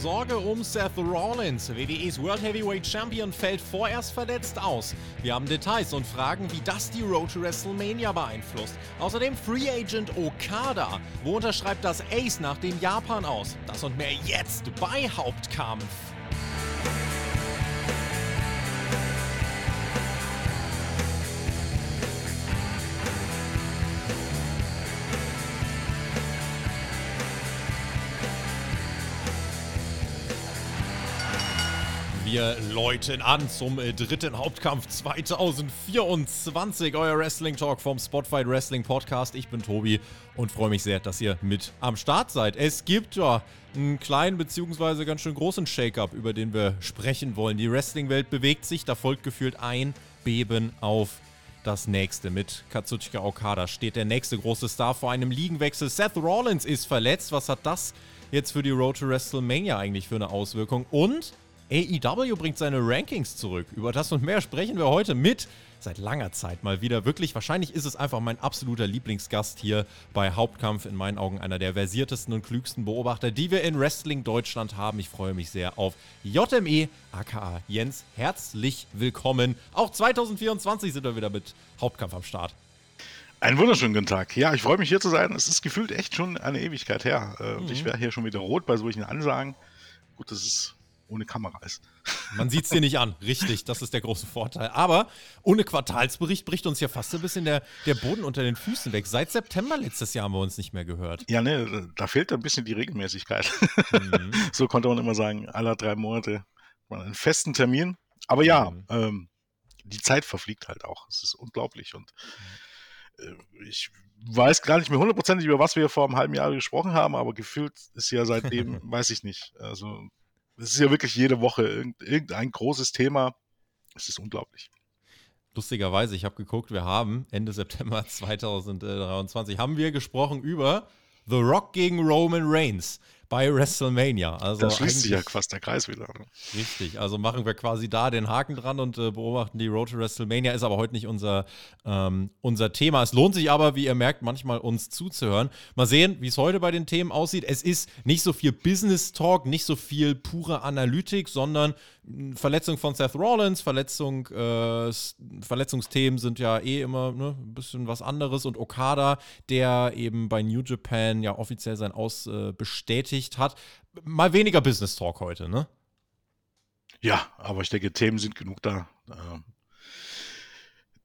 Sorge um Seth Rollins. WWEs World Heavyweight Champion fällt vorerst verletzt aus. Wir haben Details und fragen, wie das die Road to WrestleMania beeinflusst. Außerdem Free Agent Okada. Wo unterschreibt das Ace nach dem Japan aus? Das und mehr jetzt bei Hauptkampf. Wir läuten an zum äh, dritten Hauptkampf 2024. Euer Wrestling Talk vom Spotfight Wrestling Podcast. Ich bin Tobi und freue mich sehr, dass ihr mit am Start seid. Es gibt ja einen kleinen bzw. ganz schön großen Shake-up, über den wir sprechen wollen. Die Wrestling-Welt bewegt sich, da folgt gefühlt ein Beben auf das nächste. Mit Katsuchika Okada steht der nächste große Star vor einem Ligenwechsel. Seth Rollins ist verletzt. Was hat das jetzt für die Road to WrestleMania eigentlich für eine Auswirkung? Und AEW bringt seine Rankings zurück. Über das und mehr sprechen wir heute mit seit langer Zeit mal wieder. Wirklich, wahrscheinlich ist es einfach mein absoluter Lieblingsgast hier bei Hauptkampf. In meinen Augen einer der versiertesten und klügsten Beobachter, die wir in Wrestling Deutschland haben. Ich freue mich sehr auf JME, aka Jens. Herzlich willkommen. Auch 2024 sind wir wieder mit Hauptkampf am Start. Einen wunderschönen guten Tag. Ja, ich freue mich hier zu sein. Es ist gefühlt echt schon eine Ewigkeit her. Äh, mhm. Ich wäre hier schon wieder rot bei solchen Ansagen. Gut, das ist ohne Kamera ist. Man sieht es dir nicht an, richtig, das ist der große Vorteil. Aber ohne Quartalsbericht bricht uns ja fast ein bisschen der, der Boden unter den Füßen weg. Seit September letztes Jahr haben wir uns nicht mehr gehört. Ja, ne, da fehlt ein bisschen die Regelmäßigkeit. Mhm. so konnte man immer sagen, alle drei Monate einen festen Termin. Aber ja, mhm. ähm, die Zeit verfliegt halt auch. Es ist unglaublich und äh, ich weiß gar nicht mehr hundertprozentig, über was wir vor einem halben Jahr gesprochen haben, aber gefühlt ist ja seitdem, weiß ich nicht. Also es ist ja wirklich jede Woche irgendein großes Thema. Es ist unglaublich. Lustigerweise, ich habe geguckt, wir haben Ende September 2023 haben wir gesprochen über The Rock gegen Roman Reigns bei WrestleMania. Also da schließt sich ja fast der Kreis wieder. Ne? Richtig, also machen wir quasi da den Haken dran und äh, beobachten die Road to WrestleMania. Ist aber heute nicht unser, ähm, unser Thema. Es lohnt sich aber, wie ihr merkt, manchmal uns zuzuhören. Mal sehen, wie es heute bei den Themen aussieht. Es ist nicht so viel Business Talk, nicht so viel pure Analytik, sondern Verletzung von Seth Rollins, Verletzung, äh, Verletzungsthemen sind ja eh immer ne, ein bisschen was anderes und Okada, der eben bei New Japan ja offiziell sein Aus äh, bestätigt bestätigt hat. Mal weniger Business Talk heute, ne? Ja, aber ich denke, Themen sind genug da. Ähm,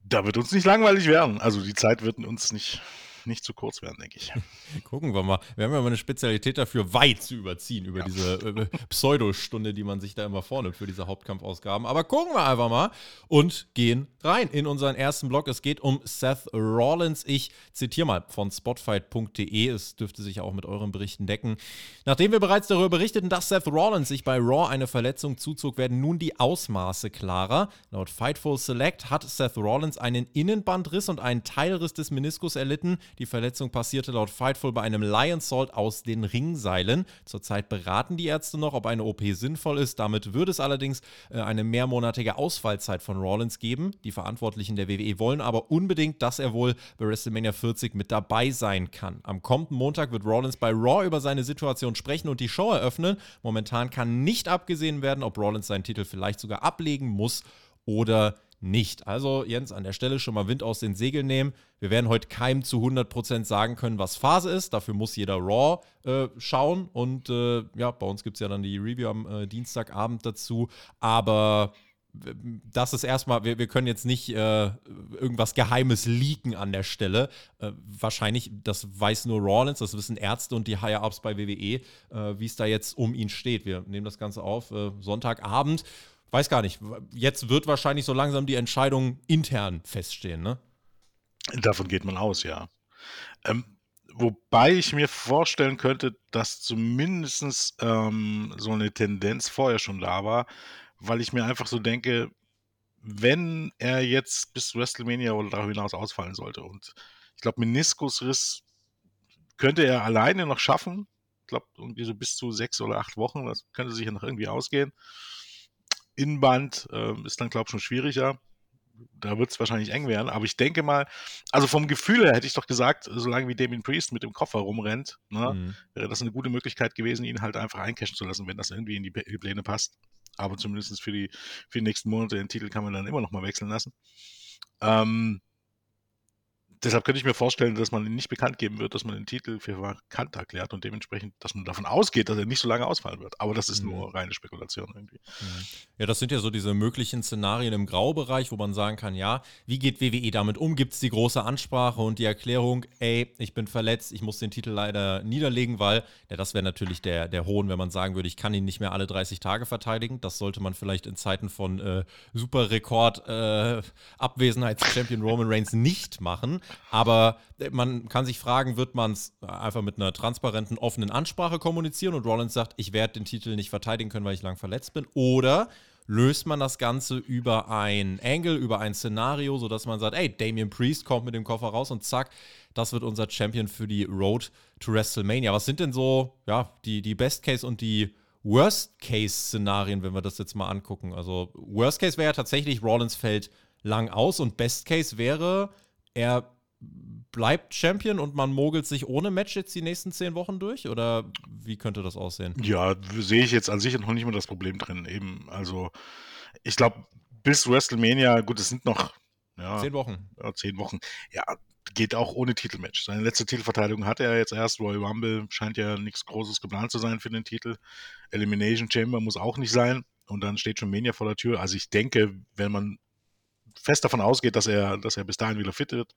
da wird uns nicht langweilig werden. Also die Zeit wird uns nicht nicht zu kurz werden, denke ich. Gucken wir mal. Wir haben ja mal eine Spezialität dafür, weit zu überziehen über ja. diese äh, Pseudostunde, die man sich da immer vornimmt für diese Hauptkampfausgaben. Aber gucken wir einfach mal und gehen rein in unseren ersten Blog. Es geht um Seth Rollins. Ich zitiere mal von spotfight.de. Es dürfte sich auch mit euren Berichten decken. Nachdem wir bereits darüber berichteten, dass Seth Rollins sich bei Raw eine Verletzung zuzog, werden nun die Ausmaße klarer. Laut Fightful Select hat Seth Rollins einen Innenbandriss und einen Teilriss des Meniskus erlitten. Die Verletzung passierte laut Fightful bei einem Lion Salt aus den Ringseilen. Zurzeit beraten die Ärzte noch, ob eine OP sinnvoll ist. Damit würde es allerdings äh, eine mehrmonatige Ausfallzeit von Rollins geben. Die Verantwortlichen der WWE wollen aber unbedingt, dass er wohl bei WrestleMania 40 mit dabei sein kann. Am kommenden Montag wird Rollins bei Raw über seine Situation sprechen und die Show eröffnen. Momentan kann nicht abgesehen werden, ob Rollins seinen Titel vielleicht sogar ablegen muss oder nicht. Also Jens, an der Stelle schon mal Wind aus den Segeln nehmen. Wir werden heute keinem zu 100% sagen können, was Phase ist. Dafür muss jeder Raw äh, schauen. Und äh, ja, bei uns gibt es ja dann die Review am äh, Dienstagabend dazu. Aber das ist erstmal, wir, wir können jetzt nicht äh, irgendwas Geheimes leaken an der Stelle. Äh, wahrscheinlich, das weiß nur Rawlins, das wissen Ärzte und die Higher-Ups bei WWE, äh, wie es da jetzt um ihn steht. Wir nehmen das Ganze auf äh, Sonntagabend weiß gar nicht. Jetzt wird wahrscheinlich so langsam die Entscheidung intern feststehen, ne? Davon geht man aus, ja. Ähm, wobei ich mir vorstellen könnte, dass zumindest ähm, so eine Tendenz vorher schon da war, weil ich mir einfach so denke, wenn er jetzt bis WrestleMania oder darüber hinaus ausfallen sollte und ich glaube, Meniskusriss könnte er alleine noch schaffen. Ich glaube, irgendwie so bis zu sechs oder acht Wochen, das könnte sich ja noch irgendwie ausgehen. Innenband äh, ist dann, glaube ich, schon schwieriger. da wird es wahrscheinlich eng werden. Aber ich denke mal, also vom Gefühl her hätte ich doch gesagt, solange wie Damien Priest mit dem Koffer rumrennt, ne, mhm. wäre das eine gute Möglichkeit gewesen, ihn halt einfach eincashen zu lassen, wenn das irgendwie in die Pläne passt. Aber zumindest für die, für die nächsten Monate den Titel kann man dann immer noch mal wechseln lassen. Ähm, deshalb könnte ich mir vorstellen, dass man ihn nicht bekannt geben wird, dass man den Titel für vakant erklärt und dementsprechend, dass man davon ausgeht, dass er nicht so lange ausfallen wird. Aber das ist mhm. nur reine Spekulation irgendwie. Mhm. Ja, das sind ja so diese möglichen Szenarien im Graubereich, wo man sagen kann, ja, wie geht WWE damit um? Gibt es die große Ansprache und die Erklärung, ey, ich bin verletzt, ich muss den Titel leider niederlegen, weil, ja, das wäre natürlich der, der Hohn, wenn man sagen würde, ich kann ihn nicht mehr alle 30 Tage verteidigen. Das sollte man vielleicht in Zeiten von äh, Superrekord äh, Abwesenheitschampion Roman Reigns nicht machen. Aber äh, man kann sich fragen, wird man es einfach mit einer transparenten, offenen Ansprache kommunizieren und Rollins sagt, ich werde den Titel nicht verteidigen können, weil ich lang verletzt bin? Oder löst man das Ganze über ein Angle, über ein Szenario, sodass man sagt, ey, Damian Priest kommt mit dem Koffer raus und zack, das wird unser Champion für die Road to WrestleMania. Was sind denn so, ja, die, die Best Case und die Worst Case Szenarien, wenn wir das jetzt mal angucken? Also Worst Case wäre ja tatsächlich, Rollins fällt lang aus und Best Case wäre, er bleibt Champion und man mogelt sich ohne Match jetzt die nächsten zehn Wochen durch? Oder wie könnte das aussehen? Ja, sehe ich jetzt an sich noch nicht mal das Problem drin. Eben, also ich glaube, bis WrestleMania, gut, es sind noch ja, zehn Wochen. Ja, zehn Wochen. Ja, geht auch ohne Titelmatch. Seine letzte Titelverteidigung hatte er jetzt erst. Royal Rumble scheint ja nichts Großes geplant zu sein für den Titel. Elimination Chamber muss auch nicht sein. Und dann steht schon Mania vor der Tür. Also ich denke, wenn man fest davon ausgeht, dass er, dass er bis dahin wieder fit wird,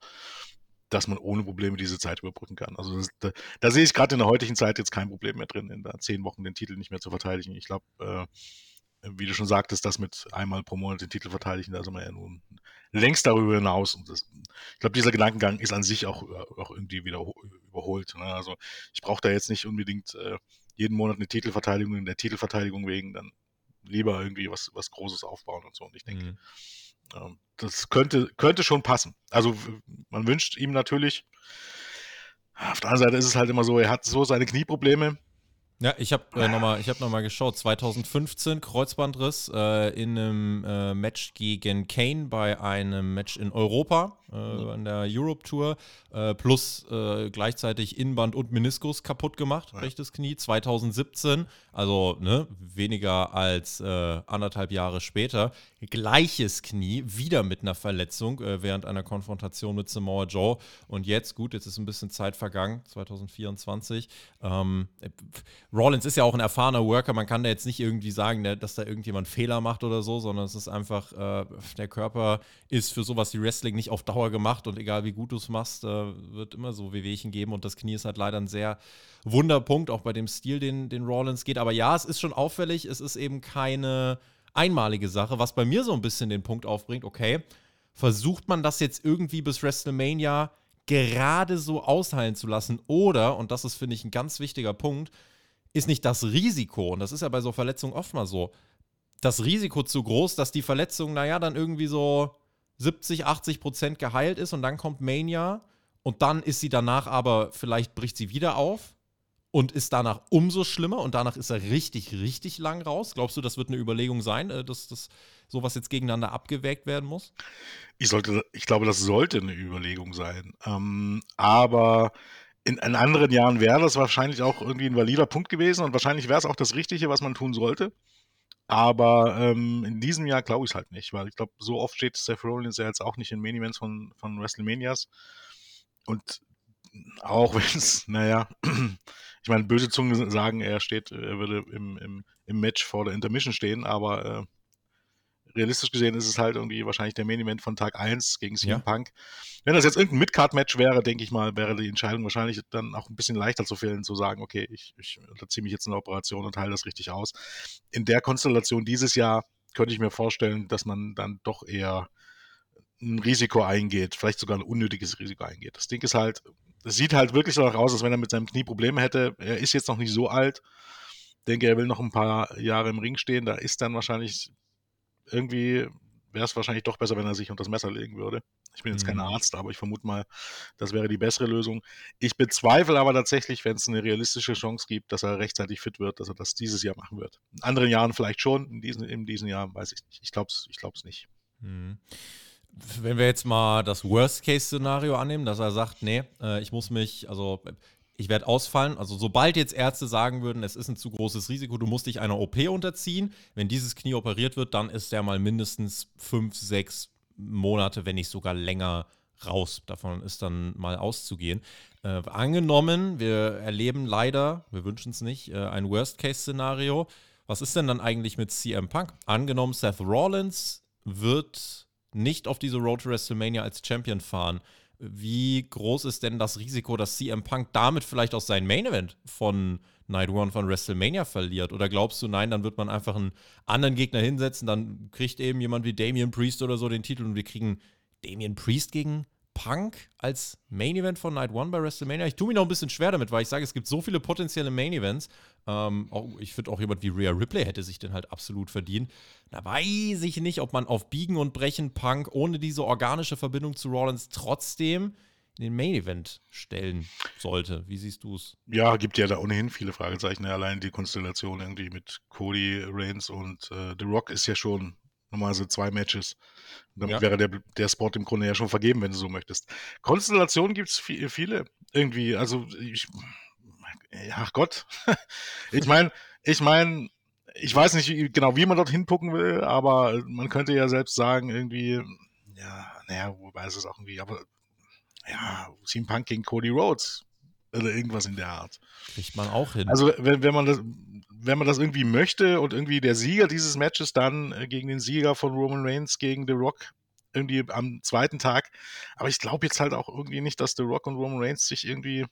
dass man ohne Probleme diese Zeit überbrücken kann. Also das, da, da, sehe ich gerade in der heutigen Zeit jetzt kein Problem mehr drin, in da zehn Wochen den Titel nicht mehr zu verteidigen. Ich glaube, äh, wie du schon sagtest, das mit einmal pro Monat den Titel verteidigen, da sind wir ja nun längst darüber hinaus. Das, ich glaube, dieser Gedankengang ist an sich auch, auch irgendwie wieder überholt. Ne? Also ich brauche da jetzt nicht unbedingt äh, jeden Monat eine Titelverteidigung in der Titelverteidigung wegen, dann lieber irgendwie was, was Großes aufbauen und so. Und ich denke, mhm. Ähm, das könnte, könnte schon passen. Also man wünscht ihm natürlich. Auf der anderen Seite ist es halt immer so, er hat so seine Knieprobleme. Ja, ich habe äh, nochmal hab noch geschaut. 2015 Kreuzbandriss äh, in einem äh, Match gegen Kane bei einem Match in Europa äh, mhm. an der Europe Tour. Äh, plus äh, gleichzeitig Innenband und Meniskus kaputt gemacht, ja. rechtes Knie. 2017, also ne, weniger als anderthalb Jahre später, gleiches Knie, wieder mit einer Verletzung während einer Konfrontation mit Samoa Joe. Und jetzt, gut, jetzt ist ein bisschen Zeit vergangen, 2024. Ähm, Rollins ist ja auch ein erfahrener Worker, man kann da jetzt nicht irgendwie sagen, dass da irgendjemand Fehler macht oder so, sondern es ist einfach, äh, der Körper ist für sowas wie Wrestling nicht auf Dauer gemacht und egal wie gut du es machst, äh, wird immer so Wehwehchen geben und das Knie ist halt leider ein sehr Wunderpunkt, auch bei dem Stil, den, den Rollins geht. Aber ja, es ist schon auffällig, es ist eben keine einmalige Sache, was bei mir so ein bisschen den Punkt aufbringt, okay, versucht man das jetzt irgendwie bis WrestleMania gerade so ausheilen zu lassen oder, und das ist, finde ich, ein ganz wichtiger Punkt, ist nicht das Risiko, und das ist ja bei so Verletzungen oft mal so, das Risiko zu groß, dass die Verletzung, naja, dann irgendwie so 70, 80 Prozent geheilt ist und dann kommt Mania und dann ist sie danach aber, vielleicht bricht sie wieder auf und ist danach umso schlimmer und danach ist er richtig, richtig lang raus. Glaubst du, das wird eine Überlegung sein, äh, dass das sowas jetzt gegeneinander abgewägt werden muss? Ich, sollte, ich glaube, das sollte eine Überlegung sein. Ähm, aber in, in, anderen Jahren wäre das wahrscheinlich auch irgendwie ein valider Punkt gewesen und wahrscheinlich wäre es auch das Richtige, was man tun sollte. Aber ähm, in diesem Jahr glaube ich es halt nicht, weil ich glaube, so oft steht Seth Rollins ja jetzt auch nicht in Main Events von, von WrestleManias. Und auch wenn es, naja, ich meine, böse Zungen sagen, er steht, er würde im, im, im Match vor der Intermission stehen, aber äh, realistisch gesehen ist es halt irgendwie wahrscheinlich der Main Event von Tag 1 gegen CM ja. Punk. Wenn das jetzt irgendein Midcard-Match wäre, denke ich mal, wäre die Entscheidung wahrscheinlich dann auch ein bisschen leichter zu fällen, zu sagen, okay, ich, ich unterziehe mich jetzt in der Operation und teile das richtig aus. In der Konstellation dieses Jahr könnte ich mir vorstellen, dass man dann doch eher ein Risiko eingeht, vielleicht sogar ein unnötiges Risiko eingeht. Das Ding ist halt, es sieht halt wirklich so aus, als wenn er mit seinem Knie Probleme hätte. Er ist jetzt noch nicht so alt. Ich denke, er will noch ein paar Jahre im Ring stehen. Da ist dann wahrscheinlich irgendwie wäre es wahrscheinlich doch besser, wenn er sich unter das Messer legen würde. Ich bin jetzt mhm. kein Arzt, aber ich vermute mal, das wäre die bessere Lösung. Ich bezweifle aber tatsächlich, wenn es eine realistische Chance gibt, dass er rechtzeitig fit wird, dass er das dieses Jahr machen wird. In anderen Jahren vielleicht schon, in diesem, in diesem Jahr weiß ich nicht. Ich glaube es ich nicht. Mhm. wenn wir jetzt mal das Worst-Case-Szenario annehmen, dass er sagt, nee, äh, ich muss mich, also ich werde ausfallen. Also sobald jetzt Ärzte sagen würden, es ist ein zu großes Risiko, du musst dich einer OP unterziehen, wenn dieses Knie operiert wird, dann ist der mal mindestens fünf, sechs Monate, wenn nicht sogar länger raus. Davon ist dann mal auszugehen. Äh, angenommen, wir erleben leider, wir wünschen es nicht, äh, ein Worst-Case-Szenario. Was ist denn dann eigentlich mit CM Punk? Angenommen, Seth Rollins wird nicht auf diese Road to WrestleMania als Champion fahren. Wie groß ist denn das Risiko, dass CM Punk damit vielleicht auch sein Main Event von Night One von WrestleMania verliert? Oder glaubst du, nein, dann wird man einfach einen anderen Gegner hinsetzen, dann kriegt eben jemand wie Damian Priest oder so den Titel und wir kriegen Damian Priest gegen Punk als Main Event von Night One bei WrestleMania. Ich tue mich noch ein bisschen schwer damit, weil ich sage, es gibt so viele potenzielle Main Events. Ähm, auch, ich finde auch jemand wie Rhea Ripley hätte sich den halt absolut verdient. Da weiß ich nicht, ob man auf Biegen und Brechen Punk ohne diese organische Verbindung zu Rollins trotzdem in den Main Event stellen sollte. Wie siehst du es? Ja, gibt ja da ohnehin viele Fragezeichen. Allein die Konstellation irgendwie mit Cody Reigns und äh, The Rock ist ja schon normalerweise zwei Matches. Damit ja. wäre der, der Spot im Grunde ja schon vergeben, wenn du so möchtest. Konstellationen gibt es viele. Irgendwie, also ich, ach Gott. ich meine, ich meine, ich weiß nicht genau, wie man dort hingucken will, aber man könnte ja selbst sagen, irgendwie, ja, naja, wobei ist es auch irgendwie, aber ja, CM Punk gegen Cody Rhodes oder irgendwas in der Art. Kriegt man auch hin. Also, wenn, wenn man das, wenn man das irgendwie möchte und irgendwie der Sieger dieses Matches dann äh, gegen den Sieger von Roman Reigns gegen The Rock irgendwie am zweiten Tag. Aber ich glaube jetzt halt auch irgendwie nicht, dass The Rock und Roman Reigns sich irgendwie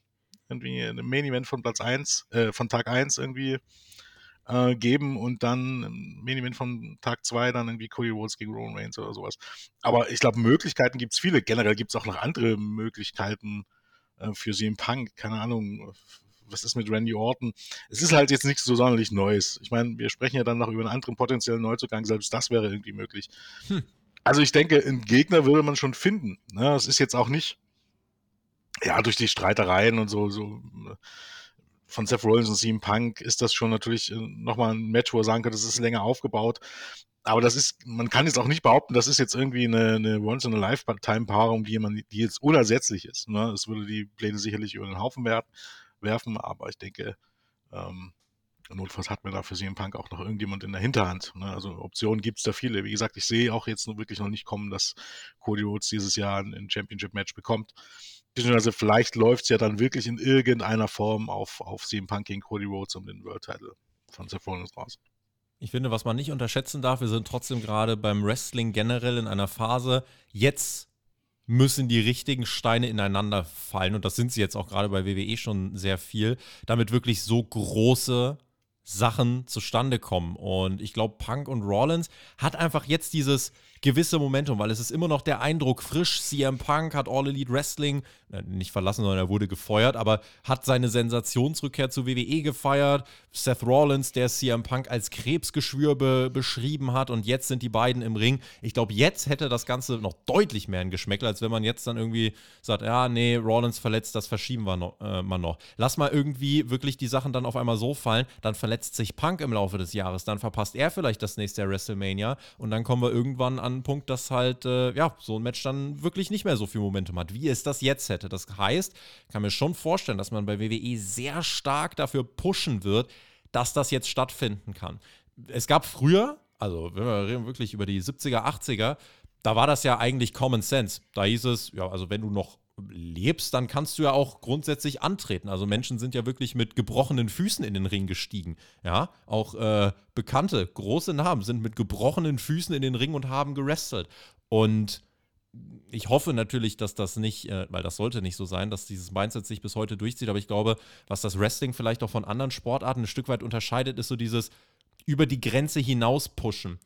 irgendwie ein Main Event von Platz 1, äh, von Tag 1 irgendwie äh, geben und dann ein Main Event von Tag 2 dann irgendwie Cody Rhodes gegen Roman Reigns oder sowas. Aber ich glaube, Möglichkeiten gibt es viele. Generell gibt es auch noch andere Möglichkeiten äh, für sie im Punk. Keine Ahnung, was ist mit Randy Orton? Es ist halt jetzt nichts so sonderlich Neues. Ich meine, wir sprechen ja dann noch über einen anderen potenziellen Neuzugang, selbst das wäre irgendwie möglich. Hm. Also ich denke, einen Gegner würde man schon finden. Ne? Es ist jetzt auch nicht, ja, durch die Streitereien und so, so von Seth Rollins und CM Punk ist das schon natürlich äh, nochmal ein Match, wo er sagen könnte, das ist länger aufgebaut. Aber das ist, man kann jetzt auch nicht behaupten, das ist jetzt irgendwie eine, eine Once-in-a-Lifetime-Paarung, die, die jetzt unersetzlich ist. Ne? Würde die Pläne sicherlich über den Haufen werfen, aber ich denke, ähm, notfalls hat man da für CM Punk auch noch irgendjemand in der Hinterhand. Ne? Also Optionen gibt es da viele. Wie gesagt, ich sehe auch jetzt wirklich noch nicht kommen, dass Cody Rhodes dieses Jahr ein Championship-Match bekommt. Beziehungsweise vielleicht läuft es ja dann wirklich in irgendeiner Form auf, auf CM Punk gegen Cody Rhodes um den World-Title von Seth Rollins raus. Ich finde, was man nicht unterschätzen darf, wir sind trotzdem gerade beim Wrestling generell in einer Phase, jetzt müssen die richtigen Steine ineinander fallen. Und das sind sie jetzt auch gerade bei WWE schon sehr viel, damit wirklich so große Sachen zustande kommen. Und ich glaube, Punk und Rollins hat einfach jetzt dieses gewisse Momentum, weil es ist immer noch der Eindruck frisch. CM Punk hat All Elite Wrestling nicht verlassen, sondern er wurde gefeuert, aber hat seine Sensationsrückkehr zu WWE gefeiert. Seth Rollins, der CM Punk als Krebsgeschwür be beschrieben hat und jetzt sind die beiden im Ring. Ich glaube, jetzt hätte das Ganze noch deutlich mehr ein Geschmäckler, als wenn man jetzt dann irgendwie sagt, ja, nee, Rollins verletzt, das verschieben wir noch, äh, mal noch. Lass mal irgendwie wirklich die Sachen dann auf einmal so fallen, dann verletzt sich Punk im Laufe des Jahres, dann verpasst er vielleicht das nächste WrestleMania und dann kommen wir irgendwann an an einen Punkt, dass halt, äh, ja, so ein Match dann wirklich nicht mehr so viel Momentum hat, wie es das jetzt hätte. Das heißt, ich kann mir schon vorstellen, dass man bei WWE sehr stark dafür pushen wird, dass das jetzt stattfinden kann. Es gab früher, also wenn wir reden wirklich über die 70er, 80er, da war das ja eigentlich Common Sense. Da hieß es, ja, also wenn du noch lebst, dann kannst du ja auch grundsätzlich antreten. Also Menschen sind ja wirklich mit gebrochenen Füßen in den Ring gestiegen. Ja, auch äh, bekannte, große Namen sind mit gebrochenen Füßen in den Ring und haben gerestelt. Und ich hoffe natürlich, dass das nicht, äh, weil das sollte nicht so sein, dass dieses Mindset sich bis heute durchzieht, aber ich glaube, was das Wrestling vielleicht auch von anderen Sportarten ein Stück weit unterscheidet, ist so dieses über die Grenze hinaus pushen.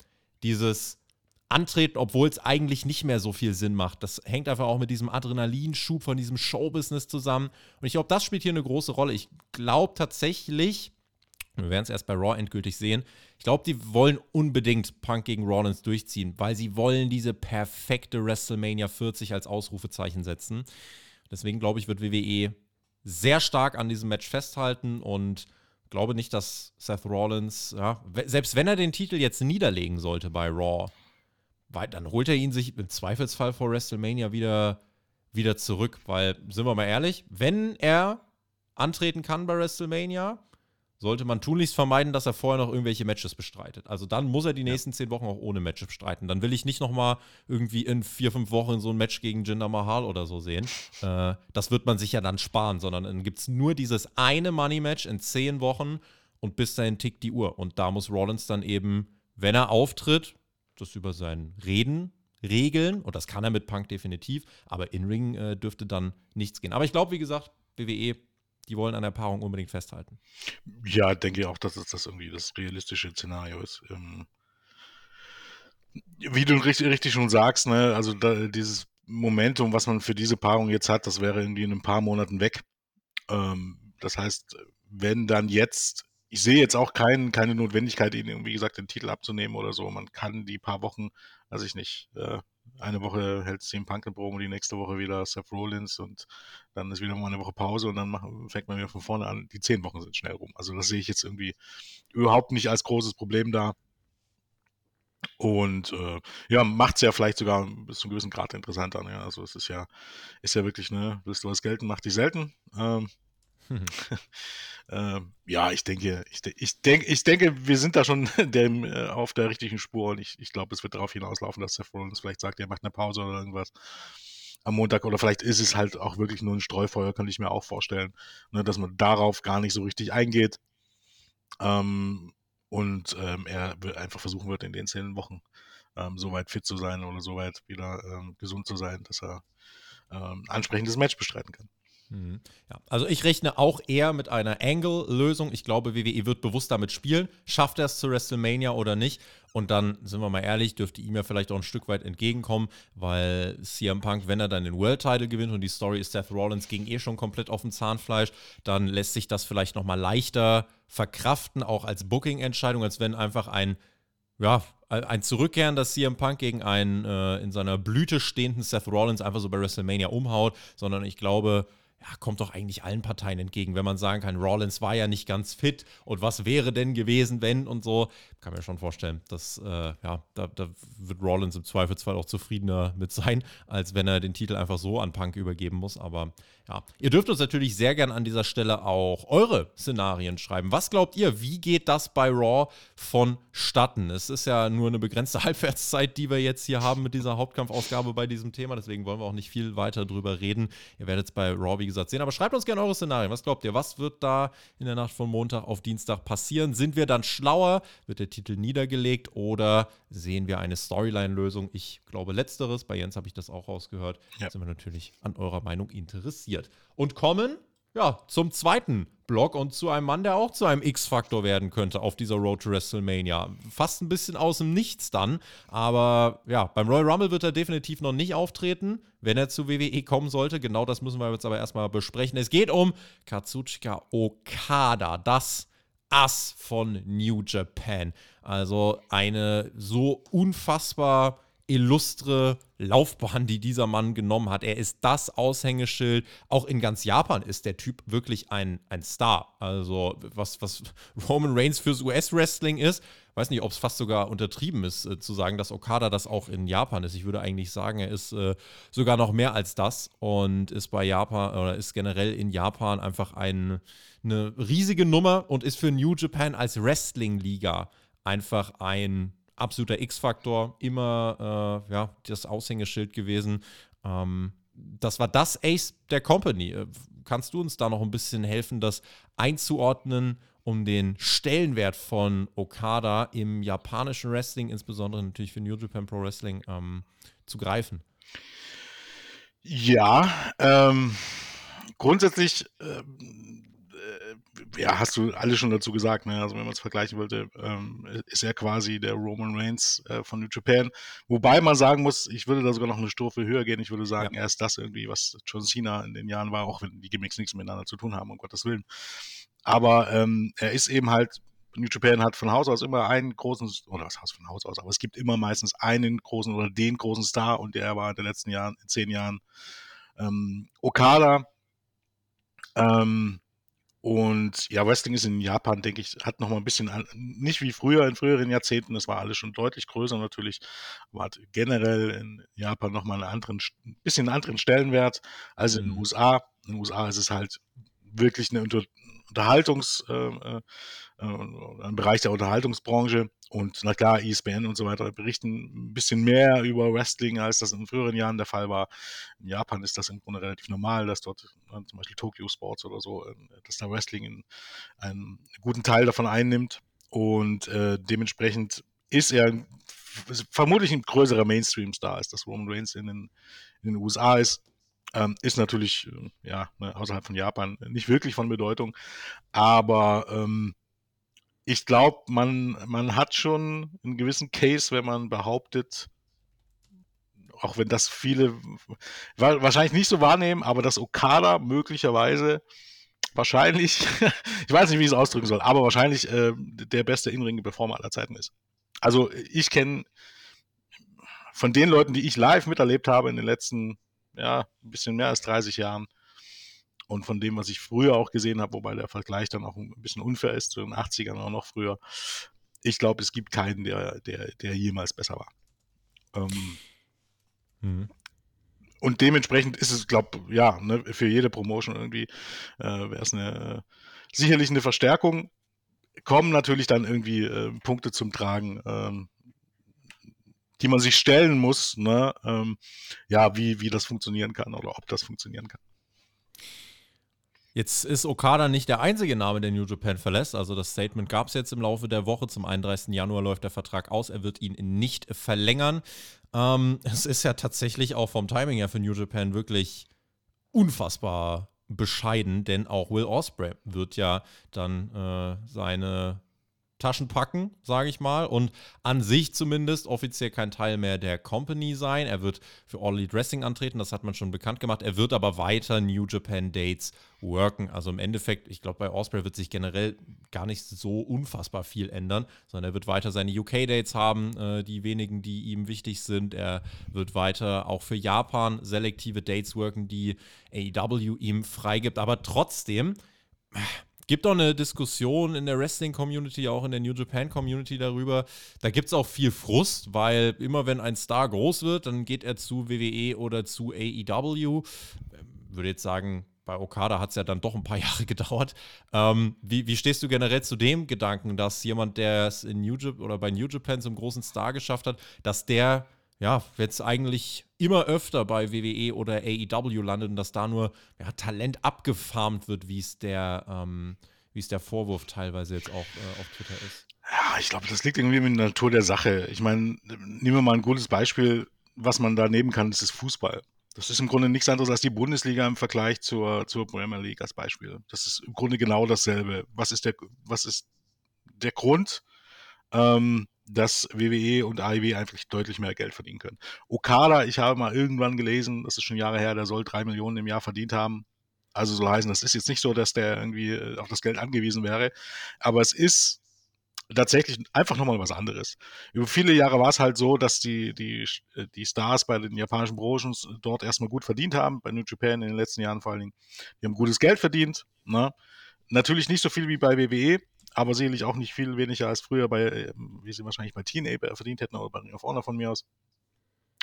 Dieses antreten, obwohl es eigentlich nicht mehr so viel Sinn macht. Das hängt einfach auch mit diesem Adrenalinschub von diesem Showbusiness zusammen. Und ich glaube, das spielt hier eine große Rolle. Ich glaube tatsächlich, wir werden es erst bei Raw endgültig sehen, ich glaube, die wollen unbedingt Punk gegen Rollins durchziehen, weil sie wollen diese perfekte WrestleMania 40 als Ausrufezeichen setzen. Deswegen glaube ich, wird WWE sehr stark an diesem Match festhalten und glaube nicht, dass Seth Rollins, ja, selbst wenn er den Titel jetzt niederlegen sollte bei Raw, dann holt er ihn sich im Zweifelsfall vor WrestleMania wieder, wieder zurück. Weil, sind wir mal ehrlich, wenn er antreten kann bei WrestleMania, sollte man tunlichst vermeiden, dass er vorher noch irgendwelche Matches bestreitet. Also dann muss er die nächsten ja. zehn Wochen auch ohne Matches bestreiten. Dann will ich nicht nochmal irgendwie in vier, fünf Wochen so ein Match gegen Jinder Mahal oder so sehen. Äh, das wird man sich ja dann sparen, sondern dann gibt es nur dieses eine Money-Match in zehn Wochen und bis dahin tickt die Uhr. Und da muss Rollins dann eben, wenn er auftritt, das über sein Reden regeln. Und das kann er mit Punk definitiv. Aber in Ring äh, dürfte dann nichts gehen. Aber ich glaube, wie gesagt, WWE die wollen an der Paarung unbedingt festhalten. Ja, denke ich auch, dass das irgendwie das realistische Szenario ist. Ähm, wie du richtig, richtig schon sagst, ne, also da, dieses Momentum, was man für diese Paarung jetzt hat, das wäre irgendwie in ein paar Monaten weg. Ähm, das heißt, wenn dann jetzt, ich sehe jetzt auch kein, keine Notwendigkeit, ihnen, wie gesagt, den Titel abzunehmen oder so. Man kann die paar Wochen, weiß ich nicht, äh, eine Woche hält CM Punk in Promo, die nächste Woche wieder Seth Rollins und dann ist wieder mal eine Woche Pause und dann machen, fängt man wieder von vorne an. Die zehn Wochen sind schnell rum. Also das sehe ich jetzt irgendwie überhaupt nicht als großes Problem da. Und äh, ja, macht es ja vielleicht sogar bis zu einem gewissen Grad interessanter. Ne? Also es ist ja, ist ja wirklich, ne, willst du was gelten, mach dich selten. Ähm, ähm, ja, ich denke, ich, ich, denk, ich denke, wir sind da schon dem, äh, auf der richtigen Spur und ich, ich glaube, es wird darauf hinauslaufen, dass Seth Rollins vielleicht sagt, er macht eine Pause oder irgendwas am Montag oder vielleicht ist es halt auch wirklich nur ein Streufeuer, könnte ich mir auch vorstellen, ne, dass man darauf gar nicht so richtig eingeht ähm, und ähm, er einfach versuchen wird, in den zehn Wochen ähm, so weit fit zu sein oder so weit wieder ähm, gesund zu sein, dass er ähm, ansprechendes Match bestreiten kann. Mhm. Ja, also ich rechne auch eher mit einer Angle-Lösung. Ich glaube, WWE wird bewusst damit spielen. Schafft er es zu WrestleMania oder nicht? Und dann, sind wir mal ehrlich, dürfte ihm ja vielleicht auch ein Stück weit entgegenkommen, weil CM Punk, wenn er dann den World Title gewinnt und die Story ist Seth Rollins ging eh schon komplett auf dem Zahnfleisch, dann lässt sich das vielleicht nochmal leichter verkraften, auch als Booking-Entscheidung, als wenn einfach ein ja, ein Zurückkehren, dass CM Punk gegen einen äh, in seiner Blüte stehenden Seth Rollins einfach so bei WrestleMania umhaut, sondern ich glaube, ja, kommt doch eigentlich allen Parteien entgegen, wenn man sagen kann, Rollins war ja nicht ganz fit und was wäre denn gewesen, wenn und so. Kann mir schon vorstellen, dass äh, ja, da, da, wird Rollins im Zweifelsfall auch zufriedener mit sein, als wenn er den Titel einfach so an Punk übergeben muss. Aber ja, ihr dürft uns natürlich sehr gern an dieser Stelle auch eure Szenarien schreiben. Was glaubt ihr, wie geht das bei Raw vonstatten? Es ist ja nur eine begrenzte Halbwertszeit, die wir jetzt hier haben mit dieser Hauptkampfausgabe bei diesem Thema, deswegen wollen wir auch nicht viel weiter drüber reden. Ihr werdet es bei Raw, wie gesagt, sehen. Aber schreibt uns gerne eure Szenarien. Was glaubt ihr? Was wird da in der Nacht von Montag auf Dienstag passieren? Sind wir dann schlauer? Wird der Titel niedergelegt oder sehen wir eine Storyline-Lösung? Ich glaube letzteres. Bei Jens habe ich das auch rausgehört. Ja. Sind wir natürlich an eurer Meinung interessiert. Und kommen ja, zum zweiten Block und zu einem Mann, der auch zu einem X-Faktor werden könnte auf dieser Road to WrestleMania. Fast ein bisschen aus dem Nichts dann, aber ja, beim Royal Rumble wird er definitiv noch nicht auftreten, wenn er zu WWE kommen sollte. Genau das müssen wir jetzt aber erstmal besprechen. Es geht um Katsuchika Okada, das Ass von New Japan. Also eine so unfassbar illustre Laufbahn, die dieser Mann genommen hat. Er ist das Aushängeschild. Auch in ganz Japan ist der Typ wirklich ein, ein Star. Also, was, was Roman Reigns fürs US-Wrestling ist, weiß nicht, ob es fast sogar untertrieben ist, äh, zu sagen, dass Okada das auch in Japan ist. Ich würde eigentlich sagen, er ist äh, sogar noch mehr als das und ist bei Japan oder ist generell in Japan einfach ein, eine riesige Nummer und ist für New Japan als Wrestling-Liga einfach ein absoluter X-Faktor, immer äh, ja, das Aushängeschild gewesen. Ähm, das war das Ace der Company. Äh, kannst du uns da noch ein bisschen helfen, das einzuordnen, um den Stellenwert von Okada im japanischen Wrestling, insbesondere natürlich für New Japan Pro Wrestling, ähm, zu greifen? Ja, ähm, grundsätzlich ähm, ja, hast du alles schon dazu gesagt, ne? Also wenn man es vergleichen wollte, ähm, ist er quasi der Roman Reigns äh, von New Japan. Wobei man sagen muss, ich würde da sogar noch eine Stufe höher gehen. Ich würde sagen, ja. er ist das irgendwie, was John Cena in den Jahren war, auch wenn die Gimmicks nichts miteinander zu tun haben, um Gottes Willen. Aber ähm, er ist eben halt, New Japan hat von Haus aus immer einen großen, oder was heißt von Haus aus, aber es gibt immer meistens einen großen oder den großen Star und der war in den letzten Jahren, in zehn Jahren ähm, Okada. Ähm, Und ja, Wrestling ist in Japan, denke ich, hat noch mal ein bisschen, nicht wie früher in früheren Jahrzehnten, das war alles schon deutlich größer natürlich, aber hat generell in Japan noch mal einen anderen, ein bisschen einen anderen Stellenwert als in den mhm. USA. In den USA ist es halt wirklich eine Unterhaltungs, äh, äh, ein Bereich der Unterhaltungsbranche. Und na klar, ESPN und so weiter berichten ein bisschen mehr über Wrestling, als das in früheren Jahren der Fall war. In Japan ist das im Grunde relativ normal, dass dort äh, zum Beispiel Tokyo Sports oder so, äh, dass da Wrestling einen guten Teil davon einnimmt. Und äh, dementsprechend ist er vermutlich ein größerer Mainstream-Star, als das Roman Reigns in den, in den USA ist. Ähm, ist natürlich, äh, ja, ne, außerhalb von Japan nicht wirklich von Bedeutung. Aber ähm, ich glaube, man, man hat schon einen gewissen Case, wenn man behauptet, auch wenn das viele wahrscheinlich nicht so wahrnehmen, aber dass Okada möglicherweise wahrscheinlich, ich weiß nicht, wie ich es ausdrücken soll, aber wahrscheinlich äh, der beste Inring-Performer aller Zeiten ist. Also ich kenne von den Leuten, die ich live miterlebt habe in den letzten, ja, ein bisschen mehr als 30 Jahren, und von dem, was ich früher auch gesehen habe, wobei der Vergleich dann auch ein bisschen unfair ist, zu den 80ern oder noch früher. Ich glaube, es gibt keinen, der, der, der jemals besser war. Ähm, mhm. Und dementsprechend ist es, glaube ja, ne, für jede Promotion irgendwie äh, wäre es eine, sicherlich eine Verstärkung. Kommen natürlich dann irgendwie äh, Punkte zum Tragen, ähm, die man sich stellen muss, ne? ähm, ja, wie, wie das funktionieren kann oder ob das funktionieren kann. Jetzt ist Okada nicht der einzige Name, der New Japan verlässt. Also das Statement gab es jetzt im Laufe der Woche. Zum 31. Januar läuft der Vertrag aus. Er wird ihn nicht verlängern. Ähm, es ist ja tatsächlich auch vom Timing her für New Japan wirklich unfassbar bescheiden, denn auch Will Osprey wird ja dann äh, seine Taschen packen, sage ich mal, und an sich zumindest offiziell kein Teil mehr der Company sein. Er wird für All Elite Wrestling antreten, das hat man schon bekannt gemacht. Er wird aber weiter New Japan Dates worken. Also im Endeffekt, ich glaube, bei Osprey wird sich generell gar nicht so unfassbar viel ändern, sondern er wird weiter seine UK-Dates haben, äh, die wenigen, die ihm wichtig sind. Er wird weiter auch für Japan selektive Dates worken, die AEW ihm freigibt. Aber trotzdem gibt auch eine Diskussion in der Wrestling-Community, auch in der New Japan-Community darüber. Da gibt es auch viel Frust, weil immer wenn ein Star groß wird, dann geht er zu WWE oder zu AEW. Würde jetzt sagen, bei Okada hat es ja dann doch ein paar Jahre gedauert. Ähm, wie, wie, stehst du generell zu dem Gedanken, dass jemand, der es in New Japan oder bei New Japan zum großen Star geschafft hat, dass der ja, jetzt eigentlich immer öfter bei WWE oder AEW landet und dass da nur ja, Talent abgefarmt wird, wie es der, ähm, es der Vorwurf teilweise jetzt auch äh, auf Twitter ist. Ja, ich glaube, das liegt irgendwie in der Natur der Sache. Ich meine, nehmen wir mal ein gutes Beispiel, was man da nehmen kann, das ist Fußball. Das ist im Grunde nichts anderes als die Bundesliga im Vergleich zur, zur Premier League als Beispiel. Das ist im Grunde genau dasselbe. Was ist der, was ist der Grund? Ähm, dass WWE und AEW einfach deutlich mehr Geld verdienen können. Okada, ich habe mal irgendwann gelesen, das ist schon Jahre her, der soll drei Millionen im Jahr verdient haben. Also soll heißen, das ist jetzt nicht so, dass der irgendwie äh, auf das Geld angewiesen wäre, aber es ist tatsächlich einfach nochmal was anderes. Über viele Jahre war es halt so, dass die, die, äh, die Stars bei den japanischen Promotions dort erstmal gut verdient haben, bei New Japan in den letzten Jahren vor allen Dingen. Die haben gutes Geld verdient. Ne? Natürlich nicht so viel wie bei WWE, aber sicherlich auch nicht viel weniger als früher bei, ähm, wie sie wahrscheinlich bei Teenager verdient hätten oder bei Ring of Honor von mir aus.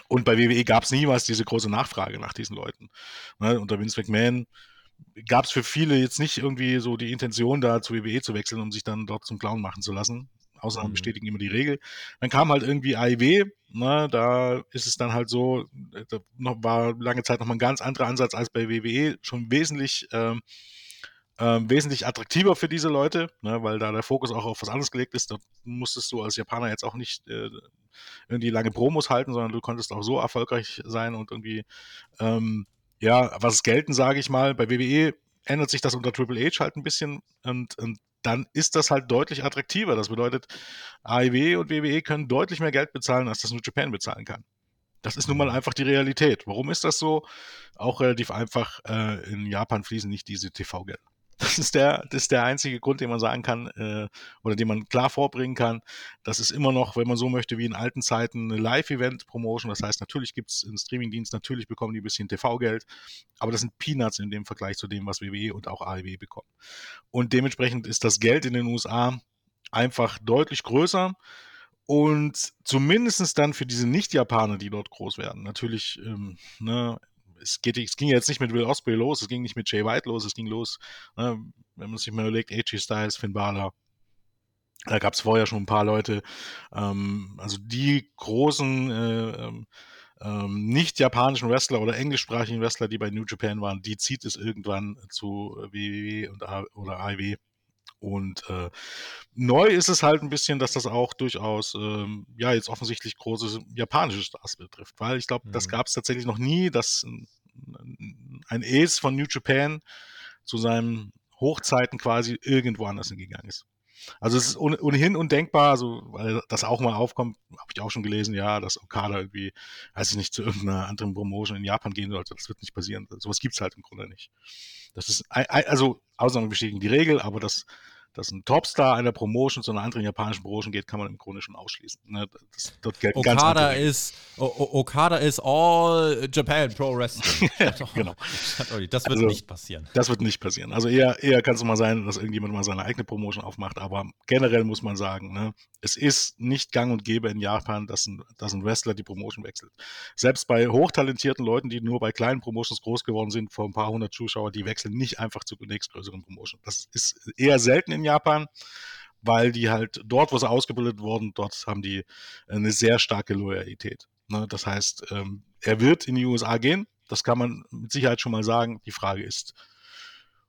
Und bei WWE gab es niemals diese große Nachfrage nach diesen Leuten. Ne, unter Vince McMahon gab es für viele jetzt nicht irgendwie so die Intention, da zu WWE zu wechseln, um sich dann dort zum Clown machen zu lassen. Ausnahmen mhm. bestätigen immer die Regel. Dann kam halt irgendwie AIW, ne, da ist es dann halt so, da war lange Zeit nochmal ein ganz anderer Ansatz als bei WWE, schon wesentlich ähm, ähm, wesentlich attraktiver für diese Leute, ne, weil da der Fokus auch auf was anderes gelegt ist. Da musstest du als Japaner jetzt auch nicht äh, irgendwie lange Promos halten, sondern du konntest auch so erfolgreich sein und irgendwie, ähm, ja, was gelten, sage ich mal. Bei WWE ändert sich das unter Triple H halt ein bisschen und, und dann ist das halt deutlich attraktiver. Das bedeutet, AEW und WWE können deutlich mehr Geld bezahlen, als das New Japan bezahlen kann. Das ist nun mal einfach die Realität. Warum ist das so? Auch relativ einfach, äh, in Japan fließen nicht diese TV-Gelder. Das ist der, das ist der einzige Grund, den man sagen kann, äh, oder den man klar vorbringen kann. Das ist immer noch, wenn man so möchte, wie in alten Zeiten eine Live-Event-Promotion. Das heißt, natürlich gibt es einen Streaming-Dienst, natürlich bekommen die ein bisschen TV-Geld, aber das sind Peanuts in dem Vergleich zu dem, was WWE und auch AEW bekommen. Und dementsprechend ist das Geld in den USA einfach deutlich größer. Und zumindest dann für diese Nicht-Japaner, die dort groß werden. Natürlich, ähm, ne, es, geht, es ging jetzt nicht mit Will Osprey los, es ging nicht mit Jay White los, es ging los, ne, wenn man sich mal überlegt, AJ Styles, Finn Balor, da gab es vorher schon ein paar Leute. Ähm, also die großen äh, ähm, ähm, nicht japanischen Wrestler oder englischsprachigen Wrestler, die bei New Japan waren, die zieht es irgendwann zu WWE und A oder AEW. Und äh, neu ist es halt ein bisschen, dass das auch durchaus, ähm, ja, jetzt offensichtlich große japanische Stars betrifft. Weil ich glaube, mhm. das gab es tatsächlich noch nie, dass ein Ace von New Japan zu seinen Hochzeiten quasi irgendwo anders hingegangen ist. Also es ist ohnehin undenkbar, also weil das auch mal aufkommt, habe ich auch schon gelesen, ja, dass Okada irgendwie, weiß ich nicht, zu irgendeiner anderen Promotion in Japan gehen sollte. Das wird nicht passieren. Sowas gibt es halt im Grunde nicht. Das ist, also Ausnahmen bestätigen die Regel, aber das dass ein Topstar einer Promotion zu einer anderen japanischen Promotion geht, kann man im Grunde schon ausschließen. Ne? Das, gelten Okada ist Okada ist All Japan Pro Wrestling. genau. Das wird also, nicht passieren. Das wird nicht passieren. Also eher, eher kann es mal sein, dass irgendjemand mal seine eigene Promotion aufmacht, aber generell muss man sagen, ne, es ist nicht gang und gäbe in Japan, dass ein, dass ein Wrestler die Promotion wechselt. Selbst bei hochtalentierten Leuten, die nur bei kleinen Promotions groß geworden sind, vor ein paar hundert Zuschauer, die wechseln nicht einfach zu nächstgrößeren Promotion. Das ist eher selten in Japan, weil die halt dort, wo sie ausgebildet wurden, dort haben die eine sehr starke Loyalität. Ne? Das heißt, ähm, er wird in die USA gehen, das kann man mit Sicherheit schon mal sagen. Die Frage ist,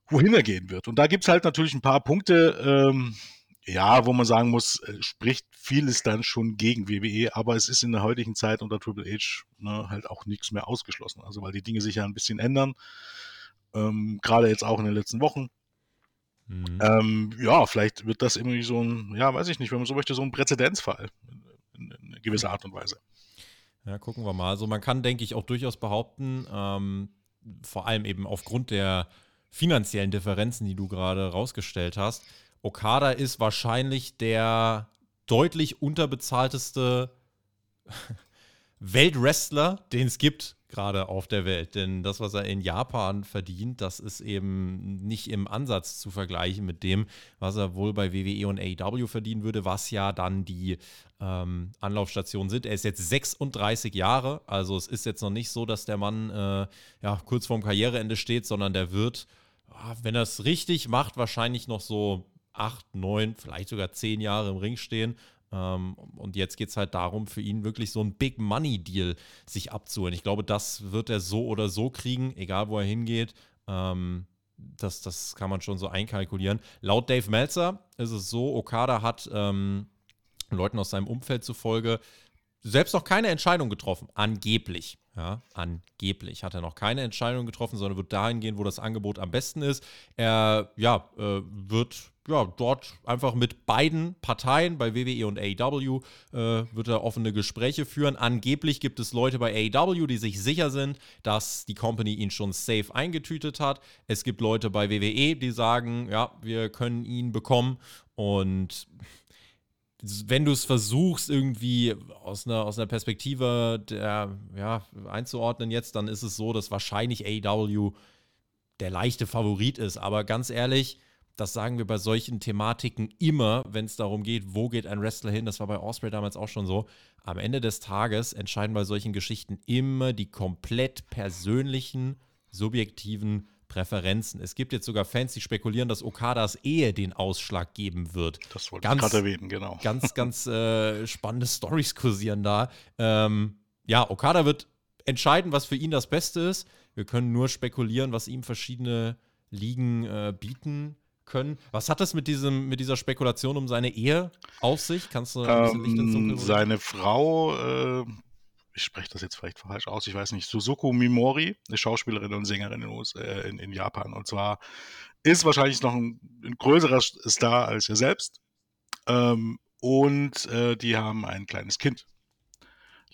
wohin er gehen wird. Und da gibt es halt natürlich ein paar Punkte, ähm, ja, wo man sagen muss, äh, spricht vieles dann schon gegen WWE, aber es ist in der heutigen Zeit unter Triple H ne, halt auch nichts mehr ausgeschlossen. Also weil die Dinge sich ja ein bisschen ändern. Ähm, Gerade jetzt auch in den letzten Wochen. Mhm. Ähm, ja, vielleicht wird das irgendwie so ein, ja, weiß ich nicht, wenn man so möchte, so ein Präzedenzfall in, in, gewisser Art und Weise. Ja, gucken wir mal. Also man kann, denke ich, auch durchaus behaupten, ähm, vor allem eben aufgrund der finanziellen Differenzen, die du gerade rausgestellt hast, Okada ist wahrscheinlich der deutlich unterbezahlteste Weltwrestler, den es gibt, gerade auf der Welt. Denn das, was er in Japan verdient, das ist eben nicht im Ansatz zu vergleichen mit dem, was er wohl bei WWE und AEW verdienen würde, was ja dann die ähm, Anlaufstationen sind. Er ist jetzt 36 Jahre, also es ist jetzt noch nicht so, dass der Mann äh, ja, kurz vorm Karriereende steht, sondern der wird, ah, wenn er es richtig macht, wahrscheinlich noch so acht, neun, vielleicht sogar zehn Jahre im Ring stehen. Ähm, und jetzt geht es halt darum, für ihn wirklich so ein Big Money Deal sich abzuholen. Ich glaube, das wird er so oder so kriegen, egal wo er hingeht. Ähm, das, das kann man schon so einkalkulieren. Laut Dave Meltzer ist es so, Okada hat ähm, Leuten aus seinem Umfeld zufolge selbst noch keine Entscheidung getroffen, angeblich. Ja, angeblich hat er noch keine Entscheidung getroffen, sondern wird dahin gehen, wo das Angebot am besten ist. Er ja, äh, wird ja, dort einfach mit beiden Parteien, bei WWE und AEW, äh, wird er offene Gespräche führen. Angeblich gibt es Leute bei AEW, die sich sicher sind, dass die Company ihn schon safe eingetütet hat. Es gibt Leute bei WWE, die sagen, ja, wir können ihn bekommen. Und wenn du es versuchst, irgendwie aus einer, aus einer Perspektive der, ja, einzuordnen jetzt, dann ist es so, dass wahrscheinlich AEW der leichte Favorit ist. Aber ganz ehrlich, das sagen wir bei solchen Thematiken immer, wenn es darum geht, wo geht ein Wrestler hin. Das war bei Osprey damals auch schon so. Am Ende des Tages entscheiden bei solchen Geschichten immer die komplett persönlichen, subjektiven Präferenzen. Es gibt jetzt sogar Fans, die spekulieren, dass Okadas Ehe den Ausschlag geben wird. Das wollte ganz, ich gerade erwähnen, genau. Ganz, ganz äh, spannende Stories kursieren da. Ähm, ja, Okada wird entscheiden, was für ihn das Beste ist. Wir können nur spekulieren, was ihm verschiedene Ligen äh, bieten können. Was hat das mit, diesem, mit dieser Spekulation um seine Ehe auf sich? Kannst du ein bisschen Licht ins Dunkel Seine Frau äh, ich spreche das jetzt vielleicht falsch aus, ich weiß nicht, Suzuko Mimori, eine Schauspielerin und Sängerin in, äh, in, in Japan. Und zwar ist wahrscheinlich noch ein, ein größerer Star als er selbst. Ähm, und äh, die haben ein kleines Kind.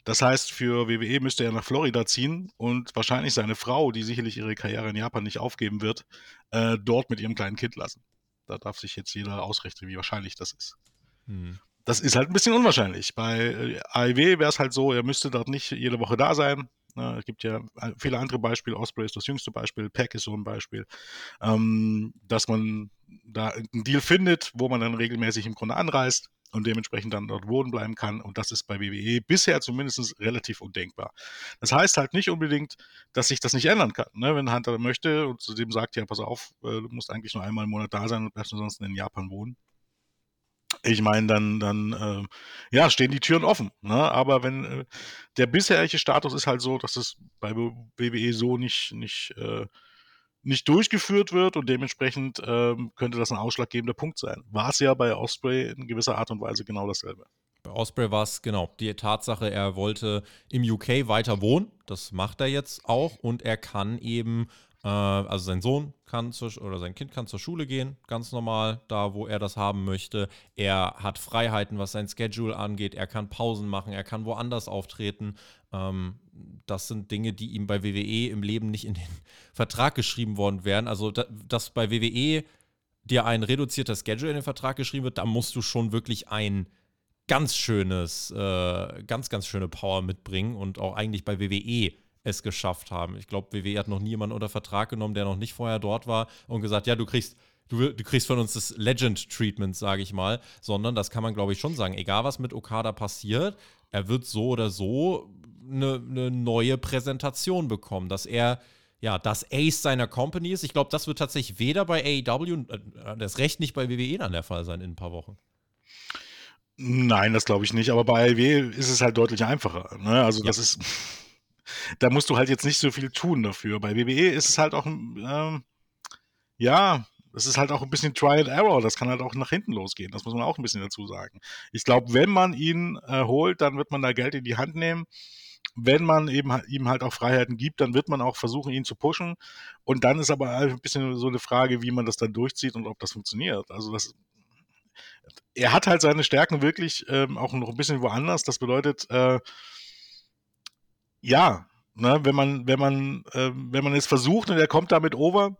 Das heißt, für WWE müsste er nach Florida ziehen und wahrscheinlich seine Frau, die sicherlich ihre Karriere in Japan nicht aufgeben wird, äh, dort mit ihrem kleinen Kind lassen. Da darf sich jetzt jeder ausrechnen, wie wahrscheinlich das ist. Hm. Das ist halt ein bisschen unwahrscheinlich. Bei äh, AEW wäre es halt so, er müsste dort nicht jede Woche da sein. Ne, es gibt ja äh, viele andere Beispiele. Osprey ist das jüngste Beispiel, Pack ist so ein Beispiel, ähm, dass man da einen Deal findet, wo man dann regelmäßig im Grunde anreist und dementsprechend dann dort wohnen bleiben kann. Und das ist bei WWE bisher zumindest relativ undenkbar. Das heißt halt nicht unbedingt, dass sich das nicht ändern kann. Ne? Wenn Hunter möchte und zudem sagt, ja, pass auf, äh, du musst eigentlich nur einmal im Monat da sein und bleibst ansonsten in Japan wohnen. Ich meine, dann, dann äh, ja, stehen die Türen offen. Ne? Aber wenn äh, der bisherige Status ist halt so, dass es bei WWE so nicht, nicht äh, nicht durchgeführt wird und dementsprechend ähm, könnte das ein ausschlaggebender Punkt sein. War es ja bei Osprey in gewisser Art und Weise genau dasselbe. Bei Osprey war es genau die Tatsache, er wollte im UK weiter wohnen. Das macht er jetzt auch und er kann eben, also sein Sohn kann zur, oder sein Kind kann zur Schule gehen, ganz normal, da wo er das haben möchte. Er hat Freiheiten, was sein Schedule angeht. Er kann Pausen machen, er kann woanders auftreten. Ähm, das sind Dinge, die ihm bei WWE im Leben nicht in den Vertrag geschrieben worden wären. Also, da, dass bei WWE dir ein reduzierter Schedule in den Vertrag geschrieben wird, da musst du schon wirklich ein ganz schönes, äh, ganz, ganz schöne Power mitbringen und auch eigentlich bei WWE es geschafft haben. Ich glaube, WWE hat noch nie jemanden unter Vertrag genommen, der noch nicht vorher dort war und gesagt, ja, du kriegst du, du kriegst von uns das Legend-Treatment, sage ich mal, sondern das kann man, glaube ich, schon sagen. Egal, was mit Okada passiert, er wird so oder so eine, eine neue Präsentation bekommen, dass er ja, das Ace seiner Company ist. Ich glaube, das wird tatsächlich weder bei AEW, äh, das Recht nicht bei WWE dann der Fall sein in ein paar Wochen. Nein, das glaube ich nicht. Aber bei AEW ist es halt deutlich einfacher. Ne? Also ja. das ist, da musst du halt jetzt nicht so viel tun dafür. Bei WWE ist es halt auch, ähm, ja, das ist halt auch ein bisschen Try and Error. Das kann halt auch nach hinten losgehen. Das muss man auch ein bisschen dazu sagen. Ich glaube, wenn man ihn äh, holt, dann wird man da Geld in die Hand nehmen wenn man eben ihm halt auch Freiheiten gibt, dann wird man auch versuchen, ihn zu pushen. Und dann ist aber ein bisschen so eine Frage, wie man das dann durchzieht und ob das funktioniert. Also das, er hat halt seine Stärken wirklich ähm, auch noch ein bisschen woanders. Das bedeutet, äh, ja, ne, wenn man, wenn man, äh, wenn man es versucht und er kommt damit over,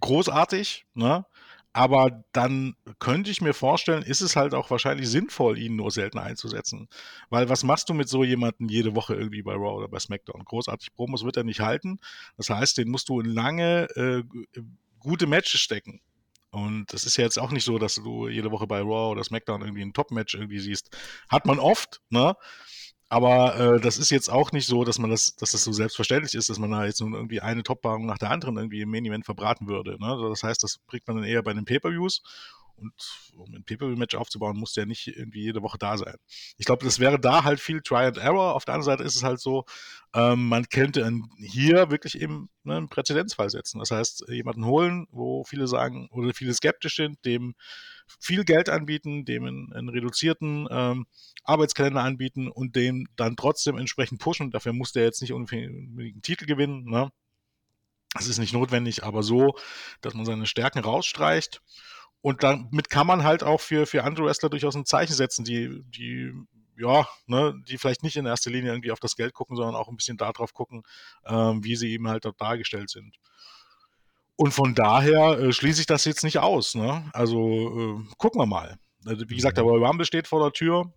großartig, ne? Aber dann könnte ich mir vorstellen, ist es halt auch wahrscheinlich sinnvoll, ihn nur selten einzusetzen. Weil was machst du mit so jemandem jede Woche irgendwie bei Raw oder bei SmackDown? Großartig Promos wird er nicht halten. Das heißt, den musst du in lange, äh, gute Matches stecken. Und das ist ja jetzt auch nicht so, dass du jede Woche bei Raw oder SmackDown irgendwie ein Top-Match irgendwie siehst. Hat man oft, ne? Aber äh, das ist jetzt auch nicht so, dass man das, dass das so selbstverständlich ist, dass man da jetzt nun irgendwie eine Top-Paarung nach der anderen irgendwie im Main Event verbraten würde. Ne? Also das heißt, das bringt man dann eher bei den Pay-Per-Views. Und um ein Pay-Per-View-Match aufzubauen, muss der nicht irgendwie jede Woche da sein. Ich glaube, das wäre da halt viel Try and Error. Auf der anderen Seite ist es halt so, ähm, man könnte hier wirklich eben ne, einen Präzedenzfall setzen. Das heißt, jemanden holen, wo viele sagen oder viele skeptisch sind, dem viel Geld anbieten, dem einen, einen reduzierten ähm, Arbeitskalender anbieten und den dann trotzdem entsprechend pushen. Dafür muss der jetzt nicht unbedingt einen Titel gewinnen. Ne? Das ist nicht notwendig, aber so, dass man seine Stärken rausstreicht. Und damit kann man halt auch für, für andere Wrestler durchaus ein Zeichen setzen, die, die, ja, ne, die vielleicht nicht in erster Linie irgendwie auf das Geld gucken, sondern auch ein bisschen darauf gucken, ähm, wie sie eben halt dort dargestellt sind. Und von daher äh, schließe ich das jetzt nicht aus. Ne? Also äh, gucken wir mal. Also, wie gesagt, der mhm. Royal Rumble steht vor der Tür.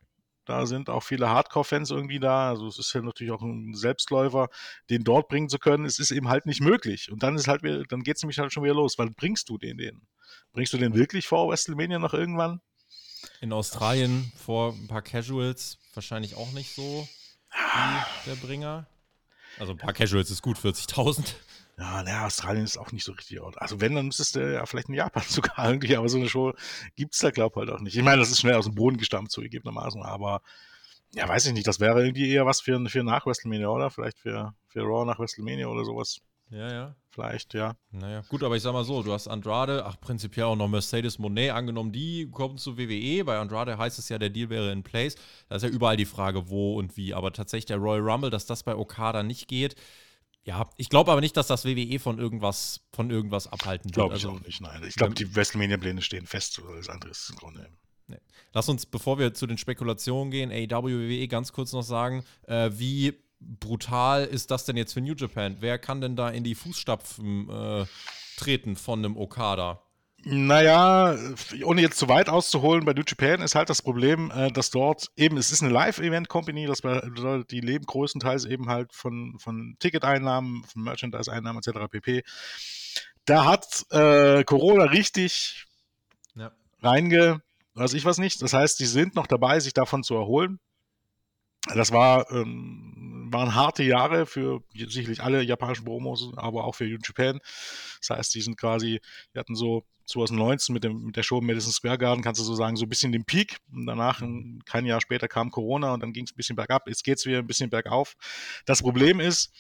Da sind auch viele Hardcore-Fans irgendwie da. Also es ist ja natürlich auch ein Selbstläufer, den dort bringen zu können. Es ist eben halt nicht möglich. Und dann ist halt, dann geht es nämlich halt schon wieder los. Wann bringst du den den? Bringst du den wirklich vor WrestleMania noch irgendwann? In Australien vor ein paar Casuals wahrscheinlich auch nicht so wie der Bringer. Also ein paar Casuals ist gut, 40.000. Ja, naja, Australien ist auch nicht so richtig. Also wenn, dann müsstest du ja vielleicht in Japan sogar irgendwie, aber so eine Show gibt es da, glaube ich, halt auch nicht. Ich meine, das ist schnell aus dem Boden gestammt, zugegebenermaßen, aber ja, weiß ich nicht, das wäre irgendwie eher was für, für nach WrestleMania, oder? Vielleicht für, für Raw nach WrestleMania oder sowas. Ja, ja. Vielleicht, ja. Naja, gut, aber ich sag mal so, du hast Andrade, ach, prinzipiell auch noch Mercedes Monet angenommen, die kommen zu WWE. Bei Andrade heißt es ja, der Deal wäre in place. Da ist ja überall die Frage, wo und wie. Aber tatsächlich der Royal Rumble, dass das bei Okada nicht geht, ja, ich glaube aber nicht, dass das WWE von irgendwas, von irgendwas abhalten wird. Glaube ich also, auch nicht, nein. Ich glaube, die WrestleMania-Pläne stehen fest, oder das andere ist im Grunde. Nee. Lass uns, bevor wir zu den Spekulationen gehen, AEW, WWE ganz kurz noch sagen, äh, wie brutal ist das denn jetzt für New Japan? Wer kann denn da in die Fußstapfen äh, treten von einem Okada? Naja, ohne jetzt zu weit auszuholen, bei New Japan ist halt das Problem, äh, dass dort eben, es ist eine Live-Event-Company, das bedeutet, die leben größtenteils eben halt von, von Ticketeinnahmen, von Merchandise-Einnahmen etc. pp. Da hat äh, Corona richtig ja. reinge, weiß ich was nicht. Das heißt, die sind noch dabei, sich davon zu erholen. Das war, ähm, waren harte Jahre für sicherlich alle japanischen Promos, aber auch für New Japan. Das heißt, die sind quasi, die hatten so 2019 mit, dem, mit der Show Madison Square Garden, kannst du so sagen, so ein bisschen den Peak. Und danach, kein Jahr später, kam Corona und dann ging es ein bisschen bergab. Jetzt geht es wieder ein bisschen bergauf. Das Problem ist,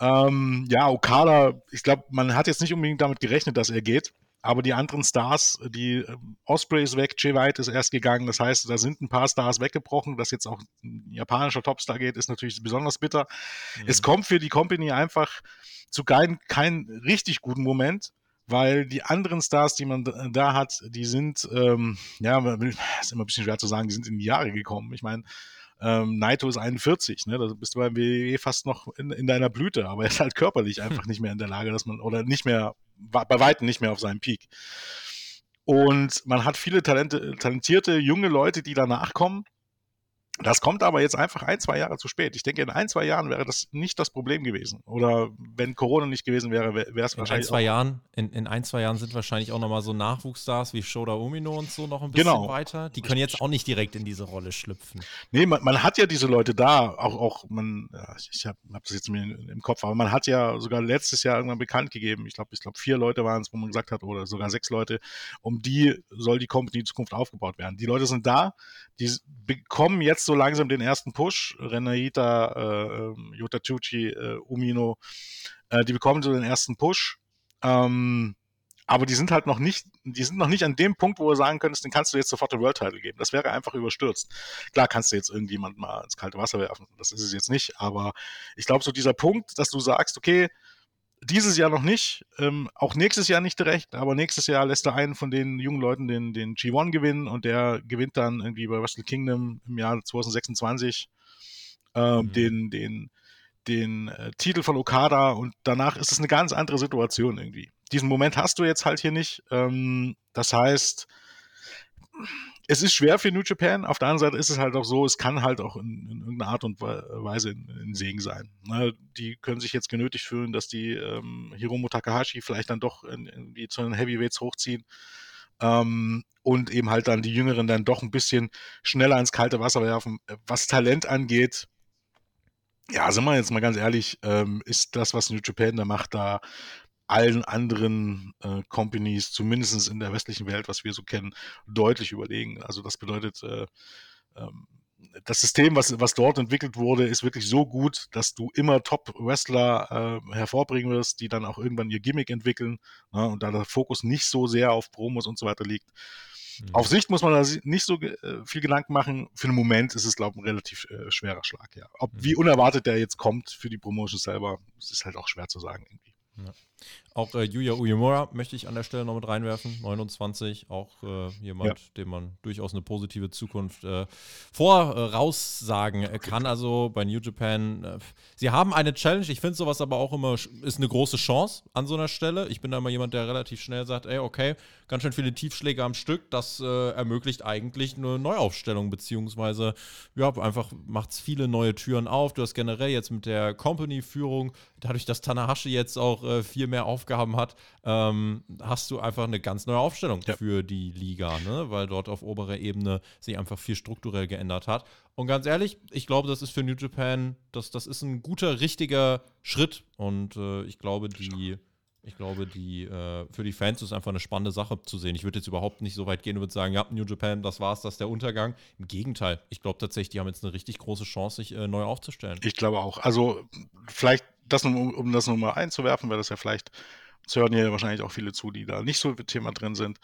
ähm, ja, Okada, ich glaube, man hat jetzt nicht unbedingt damit gerechnet, dass er geht. Aber die anderen Stars, die äh, Osprey ist weg, Jay White ist erst gegangen. Das heißt, da sind ein paar Stars weggebrochen. Dass jetzt auch ein japanischer Topstar geht, ist natürlich besonders bitter. Mhm. Es kommt für die Company einfach zu keinem kein richtig guten Moment weil die anderen Stars, die man da hat, die sind, ähm, ja, ist immer ein bisschen schwer zu sagen, die sind in die Jahre gekommen. Ich meine, ähm, Naito ist 41, ne? Da bist du beim WWE fast noch in, in, deiner Blüte, aber er ist halt körperlich einfach nicht mehr in der Lage, dass man, oder nicht mehr, bei weitem nicht mehr auf seinem Peak. Und man hat viele Talente, talentierte junge Leute, die danach kommen, das kommt aber jetzt einfach ein, zwei Jahre zu spät. Ich denke, in ein, zwei Jahren wäre das nicht das Problem gewesen. Oder wenn Corona nicht gewesen wäre, wäre es wahrscheinlich. In ein, zwei Jahren, in, in, ein, zwei Jahren sind wahrscheinlich auch nochmal so Nachwuchsstars wie Shoda Umino und so noch ein bisschen genau. weiter. Die können jetzt auch nicht direkt in diese Rolle schlüpfen. Nee, man, man hat ja diese Leute da, auch, auch man, ich habe hab das jetzt mir im Kopf, aber man hat ja sogar letztes Jahr irgendwann bekannt gegeben, ich glaube, ich glaube, vier Leute waren es, wo man gesagt hat, oder sogar sechs Leute, um die soll die Company in Zukunft aufgebaut werden. Die Leute sind da, die bekommen jetzt so langsam den ersten Push. Renaita, äh, ähm, Yota Chuchi, äh, Umino, äh, die bekommen so den ersten Push. Ähm, aber die sind halt noch nicht, die sind noch nicht an dem Punkt, wo du sagen könntest, den kannst du jetzt sofort den World Title geben. Das wäre einfach überstürzt. Klar kannst du jetzt irgendjemand mal ins kalte Wasser werfen. Das ist es jetzt nicht. Aber ich glaube, so dieser Punkt, dass du sagst, okay, dieses Jahr noch nicht, ähm, auch nächstes Jahr nicht direkt, aber nächstes Jahr lässt er einen von den jungen Leuten den, den G1 gewinnen und der gewinnt dann irgendwie bei Wrestle Kingdom im Jahr 2026 äh, mhm. den, den, den äh, Titel von Okada und danach ist es eine ganz andere Situation irgendwie. Diesen Moment hast du jetzt halt hier nicht. Ähm, das heißt, es ist schwer für New Japan. Auf der anderen Seite ist es halt auch so, es kann halt auch in, in irgendeiner Art und Weise ein Segen sein. Ne? Die können sich jetzt genötigt fühlen, dass die ähm, Hiromu Takahashi vielleicht dann doch irgendwie zu den Heavyweights hochziehen. Ähm, und eben halt dann die Jüngeren dann doch ein bisschen schneller ins kalte Wasser werfen. Was Talent angeht, ja, sind wir jetzt mal ganz ehrlich, ähm, ist das, was New Japan da macht, da allen anderen äh, Companies, zumindest in der westlichen Welt, was wir so kennen, deutlich überlegen. Also das bedeutet, äh, ähm, das System, was, was dort entwickelt wurde, ist wirklich so gut, dass du immer Top-Wrestler äh, hervorbringen wirst, die dann auch irgendwann ihr Gimmick entwickeln ne, und da der Fokus nicht so sehr auf Promos und so weiter liegt. Mhm. Auf Sicht muss man da nicht so äh, viel Gedanken machen. Für den Moment ist es, glaube ich, ein relativ äh, schwerer Schlag. Ja. Ob, mhm. Wie unerwartet der jetzt kommt für die Promotion selber, ist halt auch schwer zu sagen irgendwie. Ja. Auch äh, Yuya Uyemura möchte ich an der Stelle noch mit reinwerfen. 29, auch äh, jemand, ja. dem man durchaus eine positive Zukunft äh, voraussagen äh, kann. Also bei New Japan, äh, sie haben eine Challenge. Ich finde sowas aber auch immer, ist eine große Chance an so einer Stelle. Ich bin da immer jemand, der relativ schnell sagt, ey, okay, ganz schön viele Tiefschläge am Stück. Das äh, ermöglicht eigentlich eine Neuaufstellung, beziehungsweise, ja, einfach macht es viele neue Türen auf. Du hast generell jetzt mit der Company-Führung, dadurch, dass Tanahashi jetzt auch viel mehr auf Aufgaben hat, ähm, hast du einfach eine ganz neue Aufstellung ja. für die Liga, ne? weil dort auf oberer Ebene sich einfach viel strukturell geändert hat. Und ganz ehrlich, ich glaube, das ist für New Japan, das, das ist ein guter, richtiger Schritt. Und äh, ich glaube, die. Ich glaube, die, äh, für die Fans ist einfach eine spannende Sache zu sehen. Ich würde jetzt überhaupt nicht so weit gehen und würde sagen, ja, New Japan, das war's, das ist der Untergang. Im Gegenteil, ich glaube tatsächlich, die haben jetzt eine richtig große Chance, sich äh, neu aufzustellen. Ich glaube auch. Also vielleicht das, um, um das nochmal einzuwerfen, wäre das ja vielleicht, es hören ja wahrscheinlich auch viele zu, die da nicht so im Thema drin sind.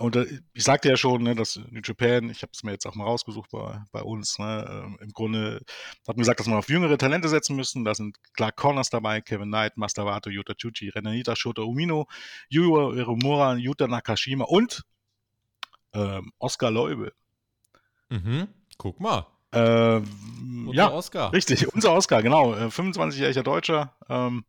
Und äh, ich sagte ja schon, ne, dass New Japan, ich habe es mir jetzt auch mal rausgesucht bei, bei uns, ne, äh, im Grunde hat man gesagt, dass man auf jüngere Talente setzen müssen. Da sind Clark Connors dabei, Kevin Knight, Master Wato, Yuta Chuchi, Renanita Shota Umino, Yuya Irumura, Yuta Nakashima und ähm, Oscar Leube. Mhm. Guck mal. Ähm, ja, Oscar. richtig, unser Oscar, genau. 25-jähriger äh, Deutscher. Ähm,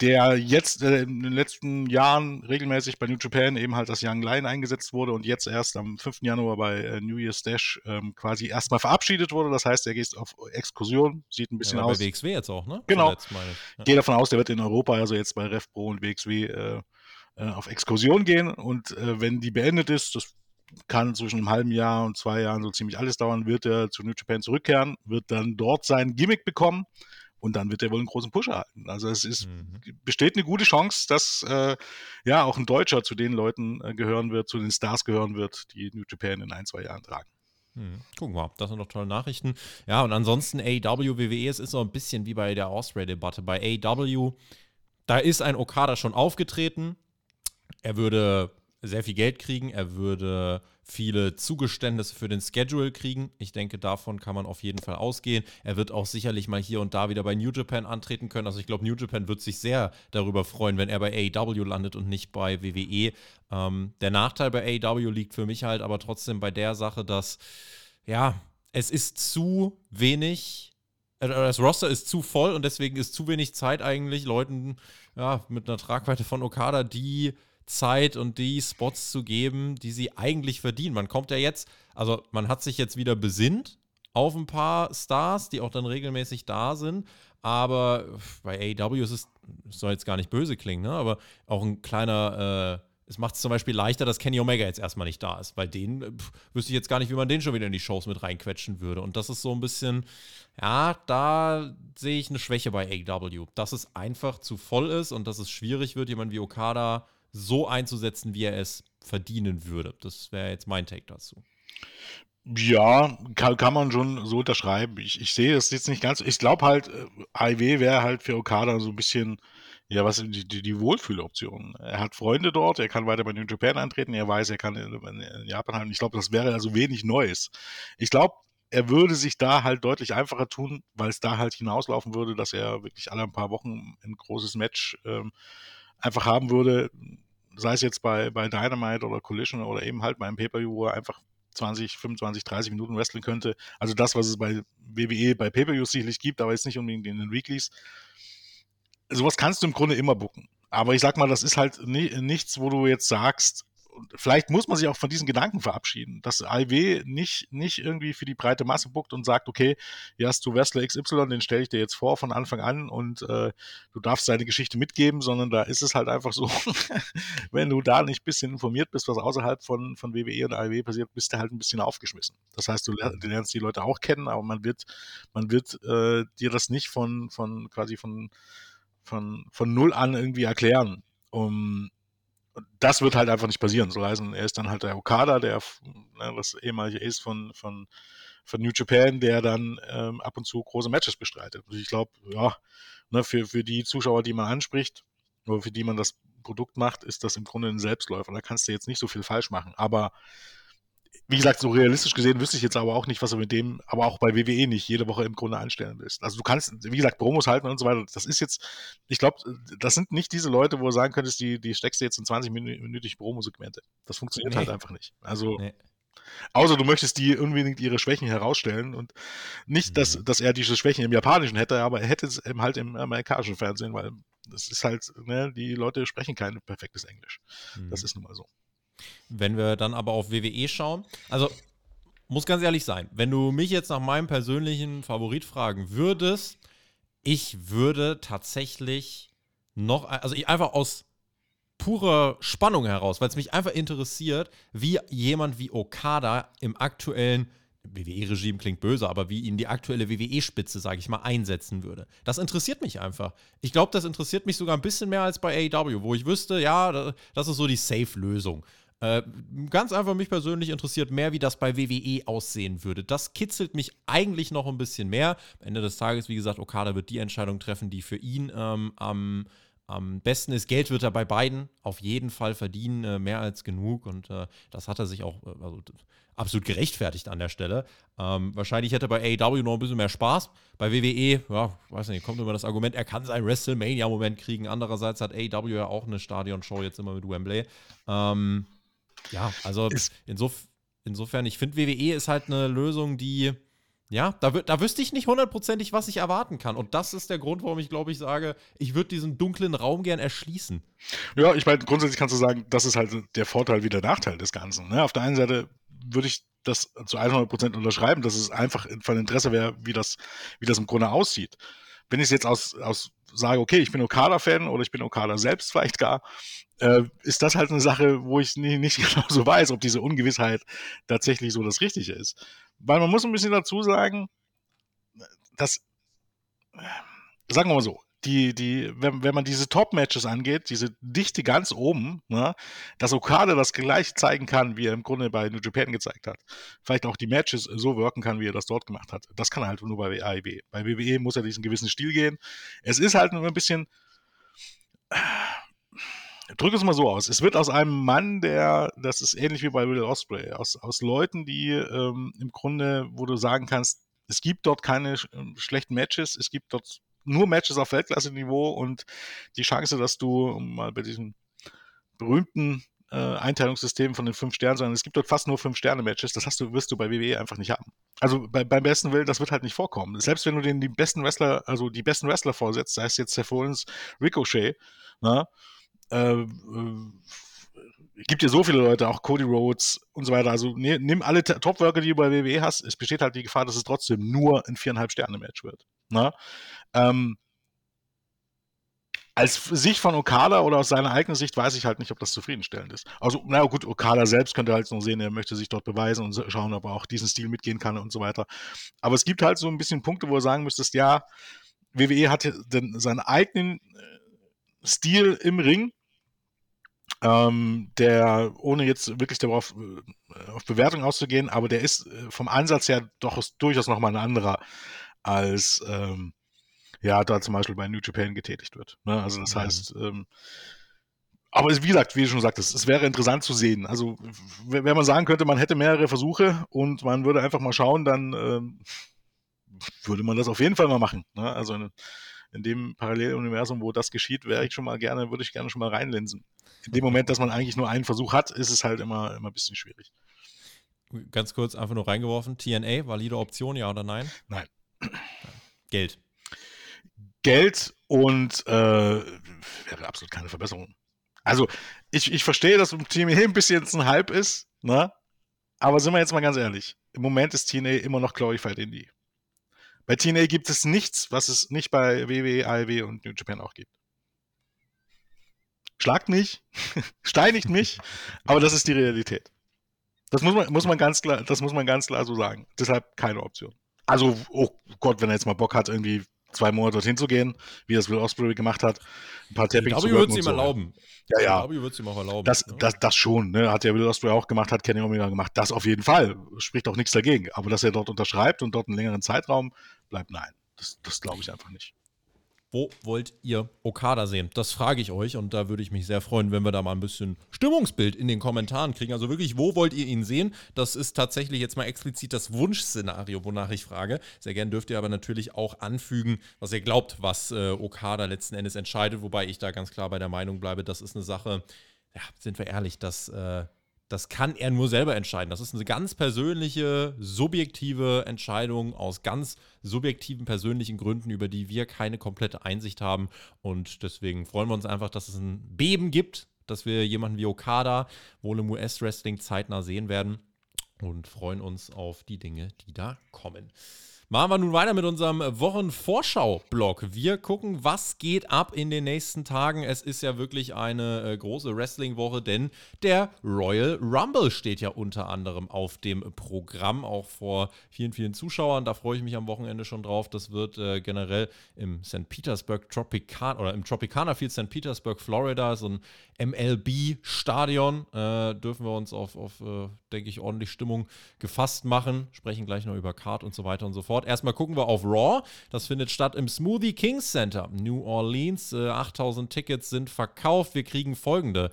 der jetzt äh, in den letzten Jahren regelmäßig bei New Japan eben halt als Young Lion eingesetzt wurde und jetzt erst am 5. Januar bei äh, New Year's Dash ähm, quasi erstmal verabschiedet wurde. Das heißt, er geht auf Exkursion, sieht ein bisschen ja, aus. Bei WXW jetzt auch, ne? Genau. Ja. Gehe davon aus, der wird in Europa, also jetzt bei Rev Pro und WXW, äh, äh, auf Exkursion gehen und äh, wenn die beendet ist, das kann zwischen einem halben Jahr und zwei Jahren so ziemlich alles dauern, wird er zu New Japan zurückkehren, wird dann dort sein Gimmick bekommen und dann wird er wohl einen großen Push erhalten. Also es ist, mhm. besteht eine gute Chance, dass äh, ja auch ein Deutscher zu den Leuten äh, gehören wird, zu den Stars gehören wird, die New Japan in ein, zwei Jahren tragen. Hm. Gucken wir, das sind doch tolle Nachrichten. Ja, und ansonsten AW, WWE, es ist so ein bisschen wie bei der Osprey-Debatte. Bei AW, da ist ein Okada schon aufgetreten. Er würde sehr viel Geld kriegen, er würde viele Zugeständnisse für den Schedule kriegen. Ich denke, davon kann man auf jeden Fall ausgehen. Er wird auch sicherlich mal hier und da wieder bei New Japan antreten können. Also ich glaube, New Japan wird sich sehr darüber freuen, wenn er bei AEW landet und nicht bei WWE. Ähm, der Nachteil bei AEW liegt für mich halt aber trotzdem bei der Sache, dass, ja, es ist zu wenig äh, das Roster ist zu voll und deswegen ist zu wenig Zeit eigentlich Leuten ja, mit einer Tragweite von Okada, die Zeit und die Spots zu geben, die sie eigentlich verdienen. Man kommt ja jetzt, also man hat sich jetzt wieder besinnt auf ein paar Stars, die auch dann regelmäßig da sind. Aber bei AEW ist es, soll jetzt gar nicht böse klingen, ne? aber auch ein kleiner, äh, es macht es zum Beispiel leichter, dass Kenny Omega jetzt erstmal nicht da ist. Bei denen pff, wüsste ich jetzt gar nicht, wie man den schon wieder in die Shows mit reinquetschen würde. Und das ist so ein bisschen, ja, da sehe ich eine Schwäche bei AEW. Dass es einfach zu voll ist und dass es schwierig wird, jemand wie Okada so einzusetzen, wie er es verdienen würde. Das wäre jetzt mein Take dazu. Ja, kann, kann man schon so unterschreiben. Ich, ich sehe das jetzt nicht ganz. Ich glaube halt, AIW äh, wäre halt für Okada so ein bisschen, ja, was die, die, die Wohlfühloption. Er hat Freunde dort, er kann weiter bei New Japan antreten, er weiß, er kann in, in Japan halten. Ich glaube, das wäre also wenig Neues. Ich glaube, er würde sich da halt deutlich einfacher tun, weil es da halt hinauslaufen würde, dass er wirklich alle ein paar Wochen ein großes Match ähm, einfach haben würde, sei es jetzt bei, bei Dynamite oder Collision oder eben halt beim Pay-Per-View, wo er einfach 20, 25, 30 Minuten wresteln könnte. Also das, was es bei WWE, bei Pay-Per-Views sicherlich gibt, aber jetzt nicht unbedingt in den Weeklies. Sowas kannst du im Grunde immer bucken. Aber ich sag mal, das ist halt nichts, wo du jetzt sagst, vielleicht muss man sich auch von diesen Gedanken verabschieden, dass AIW nicht, nicht irgendwie für die breite Masse buckt und sagt, okay, hier hast du Wrestler XY, den stelle ich dir jetzt vor von Anfang an und äh, du darfst seine Geschichte mitgeben, sondern da ist es halt einfach so, wenn du da nicht ein bisschen informiert bist, was außerhalb von, von WWE und AIW passiert, bist du halt ein bisschen aufgeschmissen. Das heißt, du, du lernst die Leute auch kennen, aber man wird, man wird äh, dir das nicht von, von quasi von, von, von null an irgendwie erklären. Um, das wird halt einfach nicht passieren. So heißen, er ist dann halt der Okada, der ne, das ehemalige Ace von, von, von New Japan, der dann ähm, ab und zu große Matches bestreitet. Und ich glaube, ja, ne, für, für die Zuschauer, die man anspricht, oder für die man das Produkt macht, ist das im Grunde ein Selbstläufer. Da kannst du jetzt nicht so viel falsch machen. Aber wie gesagt, so realistisch gesehen wüsste ich jetzt aber auch nicht, was du mit dem, aber auch bei WWE nicht jede Woche im Grunde anstellen willst. Also du kannst, wie gesagt, Promos halten und so weiter. Das ist jetzt, ich glaube, das sind nicht diese Leute, wo du sagen könntest, die, die steckst du jetzt in 20-minütige Promosegmente. Das funktioniert nee. halt einfach nicht. Also, nee. außer du möchtest die unbedingt ihre Schwächen herausstellen und nicht, dass, mhm. dass er diese Schwächen im Japanischen hätte, aber er hätte es eben halt im amerikanischen Fernsehen, weil das ist halt, ne, die Leute sprechen kein perfektes Englisch. Mhm. Das ist nun mal so. Wenn wir dann aber auf WWE schauen, also muss ganz ehrlich sein, wenn du mich jetzt nach meinem persönlichen Favorit fragen würdest, ich würde tatsächlich noch, also ich einfach aus purer Spannung heraus, weil es mich einfach interessiert, wie jemand wie Okada im aktuellen WWE-Regime klingt böse, aber wie ihn die aktuelle WWE-Spitze, sage ich mal, einsetzen würde. Das interessiert mich einfach. Ich glaube, das interessiert mich sogar ein bisschen mehr als bei AEW, wo ich wüsste, ja, das ist so die Safe-Lösung. Äh, ganz einfach mich persönlich interessiert mehr, wie das bei WWE aussehen würde. Das kitzelt mich eigentlich noch ein bisschen mehr. Am Ende des Tages, wie gesagt, Okada wird die Entscheidung treffen, die für ihn ähm, am, am besten ist. Geld wird er bei beiden auf jeden Fall verdienen, äh, mehr als genug. Und äh, das hat er sich auch äh, also, absolut gerechtfertigt an der Stelle. Ähm, wahrscheinlich hätte er bei AEW noch ein bisschen mehr Spaß. Bei WWE, ja, weiß nicht, kommt immer das Argument, er kann seinen WrestleMania-Moment kriegen. Andererseits hat AEW ja auch eine Stadionshow jetzt immer mit Wembley. Ähm, Ja, also insof insofern, ich finde, WWE ist halt eine Lösung, die, ja, da, da wüsste ich nicht hundertprozentig, was ich erwarten kann. Und das ist der Grund, warum ich, glaube ich, sage, ich würde diesen dunklen Raum gern erschließen. Ja, ich meine, grundsätzlich kannst du sagen, das ist halt der Vorteil wie der Nachteil des Ganzen. Ne? Auf der einen Seite würde ich das zu 100% unterschreiben, dass es einfach von Interesse wäre, wie das, wie das im Grunde aussieht. Wenn ich jetzt aus, aus sage, okay, ich bin Okada-Fan oder ich bin Okada selbst vielleicht gar, äh, ist das halt eine Sache, wo ich nie, nicht genau so weiß, ob diese Ungewissheit tatsächlich so das Richtige ist. Weil man muss ein bisschen dazu sagen, dass, sagen wir mal so, die, die, wenn, wenn man diese Top-Matches angeht, diese Dichte ganz oben, ne, dass Okada das gleich zeigen kann, wie er im Grunde bei New Japan gezeigt hat. Vielleicht auch die Matches so wirken kann, wie er das dort gemacht hat. Das kann er halt nur bei AEW. Bei WWE muss er diesen gewissen Stil gehen. Es ist halt nur ein bisschen, drück es mal so aus. Es wird aus einem Mann, der, das ist ähnlich wie bei Will Osprey, aus, aus Leuten, die ähm, im Grunde, wo du sagen kannst, es gibt dort keine sch ähm, schlechten Matches, es gibt dort nur Matches auf Weltklasse-Niveau und die Chance, dass du mal bei diesem berühmten äh, Einteilungssystem von den fünf Sternen, sondern es gibt dort fast nur fünf Sterne-Matches, das hast du, wirst du bei WWE einfach nicht haben. Also bei, beim besten Willen, das wird halt nicht vorkommen. Selbst wenn du den die besten Wrestler, also die besten Wrestler vorsetzt, sei es jetzt Seth Rollins, Ricochet, na, ne, äh, äh, gibt ja so viele Leute, auch Cody Rhodes und so weiter. Also ne, nimm alle Top-Worker, die du bei WWE hast. Es besteht halt die Gefahr, dass es trotzdem nur ein viereinhalb Sterne-Match wird. Na? Ne? Ähm, als Sicht von Okada oder aus seiner eigenen Sicht weiß ich halt nicht, ob das zufriedenstellend ist. Also, na gut, Okada selbst könnte halt noch sehen, er möchte sich dort beweisen und schauen, ob er auch diesen Stil mitgehen kann und so weiter. Aber es gibt halt so ein bisschen Punkte, wo er sagen müsstest, ja, WWE hat denn seinen eigenen äh, Stil im Ring, ähm, der, ohne jetzt wirklich darauf äh, auf Bewertung auszugehen, aber der ist äh, vom Ansatz her doch durchaus nochmal ein anderer als ähm, ja, da zum Beispiel bei New Japan getätigt wird. Ne? Also das mhm. heißt, ähm, aber wie gesagt, wie du schon sagtest, es wäre interessant zu sehen. Also wenn man sagen könnte, man hätte mehrere Versuche und man würde einfach mal schauen, dann ähm, würde man das auf jeden Fall mal machen. Ne? Also in, dem Paralleluniversum, wo das geschieht, wäre ich schon mal gerne, würde ich gerne schon mal reinlinsen. In dem Moment, dass man eigentlich nur einen Versuch hat, ist es halt immer, immer ein bisschen schwierig. Ganz kurz einfach nur reingeworfen. TNA, valide Option, ja oder nein? Nein. Geld. Geld und äh, wäre absolut keine Verbesserung. Also, ich, ich verstehe, dass TNA ein bisschen jetzt ein Hype ist, ne? Aber sind wir jetzt mal ganz ehrlich. Im Moment ist TNA immer noch Glorified Indie. Bei TNA gibt es nichts, was es nicht bei WWE, AEW und New Japan auch gibt. Schlagt mich, steinigt mich, aber das ist die Realität. Das muss man, muss man ganz klar, das muss man ganz klar so sagen. Deshalb keine Option. Also, oh Gott, wenn er jetzt mal Bock hat, irgendwie zwei Monate dorthin zu gehen, wie das Will Osprey gemacht hat. Ein paar Tapping zu würde es ihm so. erlauben. Ja, ja. Ich würde es ihm auch erlauben. Das, ja. das, das schon, ne? Hat der Will Osprey auch gemacht, hat Kenny Omega gemacht. Das auf jeden Fall. Spricht auch nichts dagegen. Aber dass er dort unterschreibt und dort einen längeren Zeitraum bleibt, nein. Das, das glaube ich einfach nicht. Wo wollt ihr Okada sehen? Das frage ich euch und da würde ich mich sehr freuen, wenn wir da mal ein bisschen Stimmungsbild in den Kommentaren kriegen. Also wirklich, wo wollt ihr ihn sehen? Das ist tatsächlich jetzt mal explizit das Wunschszenario, wonach ich frage. Sehr gern dürft ihr aber natürlich auch anfügen, was ihr glaubt, was äh, Okada letzten Endes entscheidet, wobei ich da ganz klar bei der Meinung bleibe, das ist eine Sache, ja, sind wir ehrlich, das äh, das kann er nur selber entscheiden. Das ist eine ganz persönliche, subjektive Entscheidung aus ganz subjektiven, persönlichen Gründen, über die wir keine komplette Einsicht haben. Und deswegen freuen wir uns einfach, dass es ein Beben gibt, dass wir jemanden wie Okada wohl im US-Wrestling zeitnah sehen werden und freuen uns auf die Dinge, die da kommen. Machen wir nun weiter mit unserem Wochenvorschau-Blog. Wir gucken, was geht ab in den nächsten Tagen. Es ist ja wirklich eine äh, große Wrestling-Woche, denn der Royal Rumble steht ja unter anderem auf dem Programm, auch vor vielen, vielen Zuschauern. Da freue ich mich am Wochenende schon drauf. Das wird äh, generell im St. Petersburg Tropicana oder im Tropicana Field St. Petersburg, Florida, so ein MLB-Stadion. Äh, dürfen wir uns auf, auf äh, denke ich, ordentlich Stimmung gefasst machen. Sprechen gleich noch über Card und so weiter und so fort. Erstmal gucken wir auf Raw. Das findet statt im Smoothie Kings Center, New Orleans. Äh, 8000 Tickets sind verkauft. Wir kriegen folgende.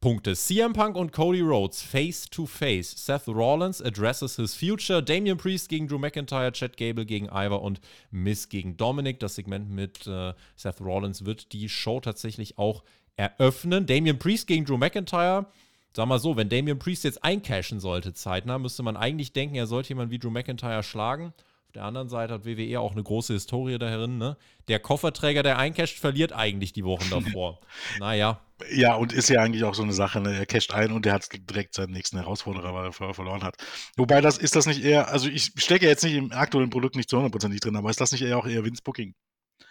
Punkte. CM Punk und Cody Rhodes face to face. Seth Rollins addresses his future. Damian Priest gegen Drew McIntyre, Chad Gable gegen Ivar und Miss gegen Dominic. Das Segment mit äh, Seth Rollins wird die Show tatsächlich auch eröffnen. Damian Priest gegen Drew McIntyre sag mal so, wenn Damian Priest jetzt eincashen sollte zeitnah, müsste man eigentlich denken, er sollte jemanden wie Drew McIntyre schlagen. Auf der anderen Seite hat WWE auch eine große Historie darin. Ne? Der Kofferträger, der eincasht, verliert eigentlich die Wochen davor. naja. Ja, und ist ja eigentlich auch so eine Sache, ne? er casht ein und der hat direkt seinen nächsten Herausforderer, weil er vorher verloren hat. Wobei das, ist das nicht eher, also ich stecke jetzt nicht im aktuellen Produkt nicht zu 100% drin, aber ist das nicht eher auch eher Vince Booking?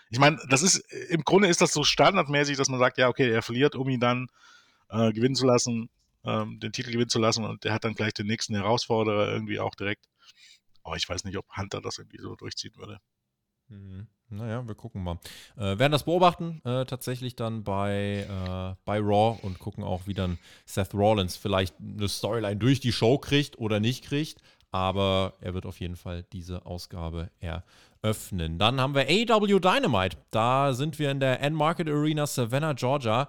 Ich meine, das ist, im Grunde ist das so standardmäßig, dass man sagt, ja, okay, er verliert, um ihn dann äh, gewinnen zu lassen, ähm, den Titel gewinnen zu lassen und der hat dann gleich den nächsten Herausforderer irgendwie auch direkt. Aber ich weiß nicht, ob Hunter das irgendwie so durchziehen würde. Mhm. Naja, wir gucken mal. Äh, werden das beobachten, äh, tatsächlich dann bei, äh, bei Raw und gucken auch, wie dann Seth Rollins vielleicht eine Storyline durch die Show kriegt oder nicht kriegt. Aber er wird auf jeden Fall diese Ausgabe eröffnen. Dann haben wir AW Dynamite. Da sind wir in der End-Market Arena Savannah, Georgia.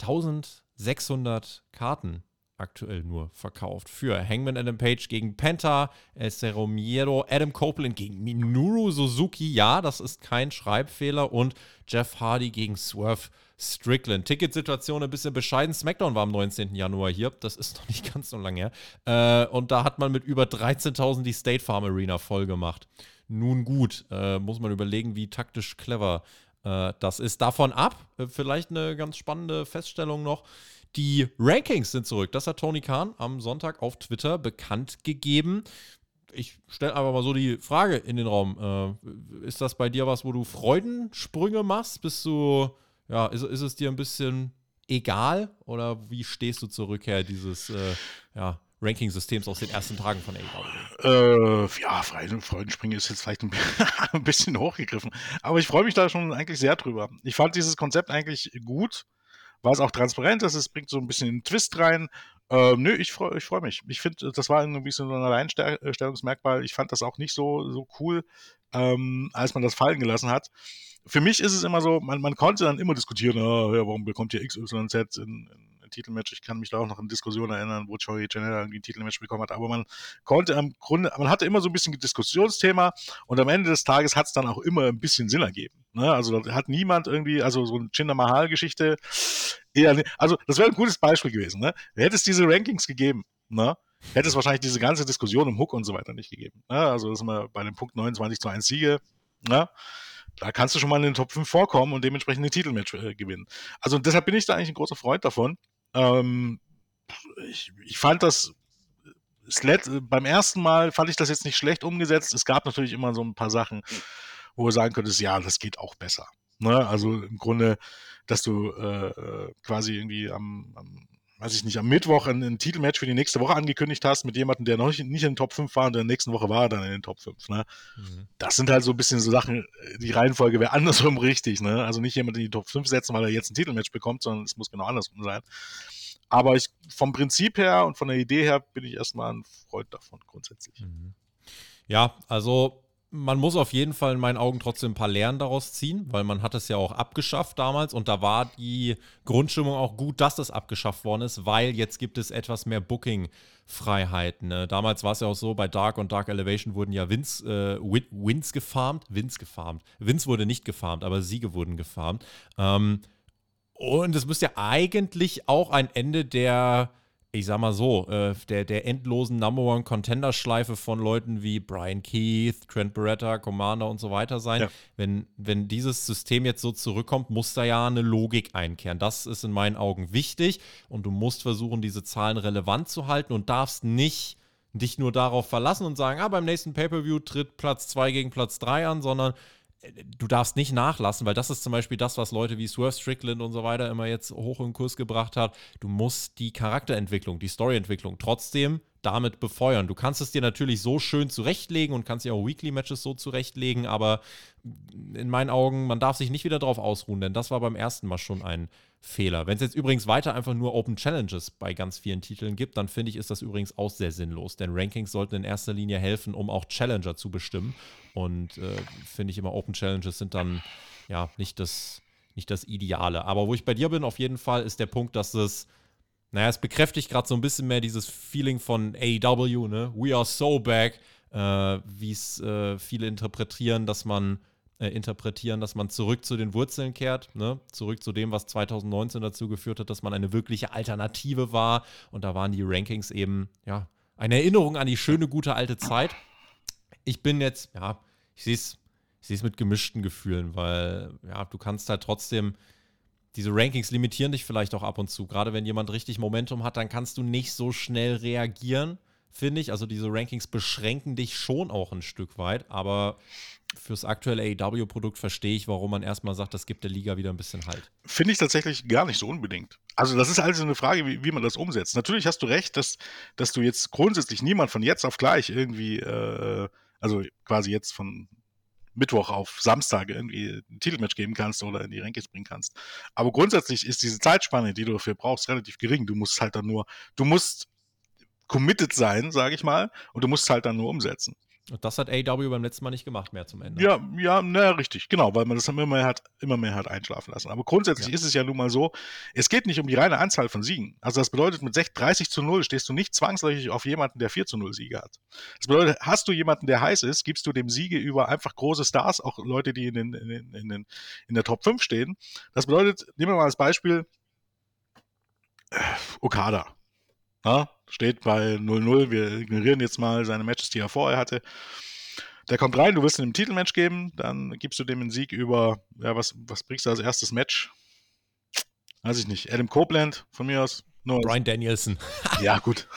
1600 Karten aktuell nur verkauft. Für Hangman Adam Page gegen Penta, El Romero, Adam Copeland gegen Minoru Suzuki, ja, das ist kein Schreibfehler, und Jeff Hardy gegen Swerve Strickland. Ticketsituation ein bisschen bescheiden. SmackDown war am 19. Januar hier, das ist noch nicht ganz so lange her. Äh, und da hat man mit über 13.000 die State Farm Arena voll gemacht. Nun gut, äh, muss man überlegen, wie taktisch clever äh, das ist. Davon ab, äh, vielleicht eine ganz spannende Feststellung noch die Rankings sind zurück. Das hat Tony Khan am Sonntag auf Twitter bekannt gegeben. Ich stelle einfach mal so die Frage in den Raum. Äh, ist das bei dir was, wo du Freudensprünge machst? Bist du, ja, ist, ist es dir ein bisschen egal? Oder wie stehst du zur Rückkehr dieses äh, ja, Ranking-Systems aus den ersten Tagen von AEW? Äh, ja, Freudenspringen ist jetzt vielleicht ein, ein bisschen hochgegriffen. Aber ich freue mich da schon eigentlich sehr drüber. Ich fand dieses Konzept eigentlich gut es auch transparent ist, es bringt so ein bisschen einen Twist rein. Ähm, nö, ich freue ich freu mich. Ich finde, das war irgendwie so ein Alleinstellungsmerkmal. Ich fand das auch nicht so, so cool, ähm, als man das fallen gelassen hat. Für mich ist es immer so, man, man konnte dann immer diskutieren, oh, ja, warum bekommt ihr XYZ in, in Titelmatch. Ich kann mich da auch noch an Diskussionen erinnern, wo Joey Janela irgendwie ein Titelmatch bekommen hat. Aber man konnte im Grunde, man hatte immer so ein bisschen Diskussionsthema und am Ende des Tages hat es dann auch immer ein bisschen Sinn ergeben. Ne? Also da hat niemand irgendwie, also so eine Jinder Mahal-Geschichte eher, also das wäre ein gutes Beispiel gewesen. Ne? Hätte es diese Rankings gegeben, ne? hätte es wahrscheinlich diese ganze Diskussion um Hook und so weiter nicht gegeben. Ne? Also das ist wir bei dem Punkt 29 zu 1 Siege. Ne? Da kannst du schon mal in den Top 5 vorkommen und dementsprechend ein Titelmatch äh, gewinnen. Also deshalb bin ich da eigentlich ein großer Freund davon. Ähm, ich, ich fand das beim ersten Mal fand ich das jetzt nicht schlecht umgesetzt. Es gab natürlich immer so ein paar Sachen, wo du sagen könntest, ja, das geht auch besser. Ne? Also im Grunde, dass du äh, äh quasi irgendwie am, am, weiß ich nicht, am Mittwoch ein, ein, Titelmatch für die nächste Woche angekündigt hast mit jemandem, der noch nicht, nicht in den Top 5 war und der nächsten Woche war er dann in den Top 5. Ne? Mhm. Das sind halt so ein bisschen so Sachen, die Reihenfolge wäre andersrum richtig. Ne? Also nicht jemand in die Top 5 setzen, weil er jetzt ein Titelmatch bekommt, sondern es muss genau andersrum sein. Aber ich, vom Prinzip her und von der Idee her bin ich erstmal ein Freund davon grundsätzlich. Mhm. Ja, also man muss auf jeden Fall in meinen Augen trotzdem ein paar Lehren daraus ziehen, weil man hat es ja auch abgeschafft damals und da war die Grundstimmung auch gut, dass das abgeschafft worden ist, weil jetzt gibt es etwas mehr Booking-Freiheiten. Ne? Damals war es ja auch so, bei Dark und Dark Elevation wurden ja Wins, äh, Wins gefarmt, Wins gefarmt. Wins wurde nicht gefarmt, aber Siege wurden gefarmt. Ähm, und es müsste ja eigentlich auch ein Ende der, ich sag mal so, äh, der, der endlosen Number One Contender-Schleife von Leuten wie Brian Keith, Trent Beretta, Commander und so weiter sein. Ja. Wenn, wenn dieses System jetzt so zurückkommt, muss da ja eine Logik einkehren. Das ist in meinen Augen wichtig und du musst versuchen, diese Zahlen relevant zu halten und darfst nicht dich nur darauf verlassen und sagen, ah, beim nächsten Pay-Per-View tritt Platz 2 gegen Platz 3 an, sondern du darfst nicht nachlassen, weil das ist zum Beispiel das, was Leute wie Swerve Strickland und so weiter immer jetzt hoch in Kurs gebracht hat. Du musst die Charakterentwicklung, die Storyentwicklung trotzdem damit befeuern. Du kannst es dir natürlich so schön zurechtlegen und kannst dir auch Weekly-Matches so zurechtlegen, aber in meinen Augen, man darf sich nicht wieder darauf ausruhen, denn das war beim ersten Mal schon ein Fehler. Wenn es jetzt übrigens weiter einfach nur Open Challenges bei ganz vielen Titeln gibt, dann finde ich, ist das übrigens auch sehr sinnlos, denn Rankings sollten in erster Linie helfen, um auch Challenger zu bestimmen. Und äh, finde ich immer, Open Challenges sind dann ja nicht das, nicht das Ideale. Aber wo ich bei dir bin, auf jeden Fall, ist der Punkt, dass es naja, es bekräftigt gerade so ein bisschen mehr dieses Feeling von AEW, ne? We are so back, äh, wie es äh, viele interpretieren, dass man äh, interpretieren, dass man zurück zu den Wurzeln kehrt, ne? zurück zu dem, was 2019 dazu geführt hat, dass man eine wirkliche Alternative war. Und da waren die Rankings eben, ja, eine Erinnerung an die schöne, gute alte Zeit. Ich bin jetzt, ja, ich sehe es ich sehe es mit gemischten Gefühlen, weil ja, du kannst halt trotzdem, diese Rankings limitieren dich vielleicht auch ab und zu. Gerade wenn jemand richtig Momentum hat, dann kannst du nicht so schnell reagieren, finde ich. Also diese Rankings beschränken dich schon auch ein Stück weit, aber fürs aktuelle AEW-Produkt verstehe ich, warum man erstmal sagt, das gibt der Liga wieder ein bisschen Halt. Finde ich tatsächlich gar nicht so unbedingt. Also das ist also eine Frage, wie, wie man das umsetzt. Natürlich hast du recht, dass, dass du jetzt grundsätzlich niemand von jetzt auf gleich irgendwie, äh, also quasi jetzt von Mittwoch auf Samstag irgendwie ein Titelmatch geben kannst oder in die Rankings bringen kannst. Aber grundsätzlich ist diese Zeitspanne, die du dafür brauchst, relativ gering. Du musst halt dann nur, du musst committed sein, sage ich mal, und du musst halt dann nur umsetzen. Und das hat AW beim letzten Mal nicht gemacht mehr zum Ende. Ja, ja, na, richtig, genau, weil man das immer mehr hat, immer mehr hat einschlafen lassen. Aber grundsätzlich ja. ist es ja nun mal so, es geht nicht um die reine Anzahl von Siegen. Also das bedeutet, mit 30 zu 0 stehst du nicht zwangsläufig auf jemanden, der 4 zu 0 Siege hat. Das bedeutet, hast du jemanden, der heiß ist, gibst du dem Siege über einfach große Stars, auch Leute, die in, den, in, den, in, den, in der Top 5 stehen. Das bedeutet, nehmen wir mal als Beispiel äh, Okada. Ja, steht bei 0-0. Wir ignorieren jetzt mal seine Matches, die er vorher hatte. Der kommt rein, du wirst ihm ein Titelmatch geben, dann gibst du dem einen Sieg über, ja, was, was bringst du als erstes Match? Weiß ich nicht. Adam Copeland von mir aus. Nur Brian Danielson. ja, gut.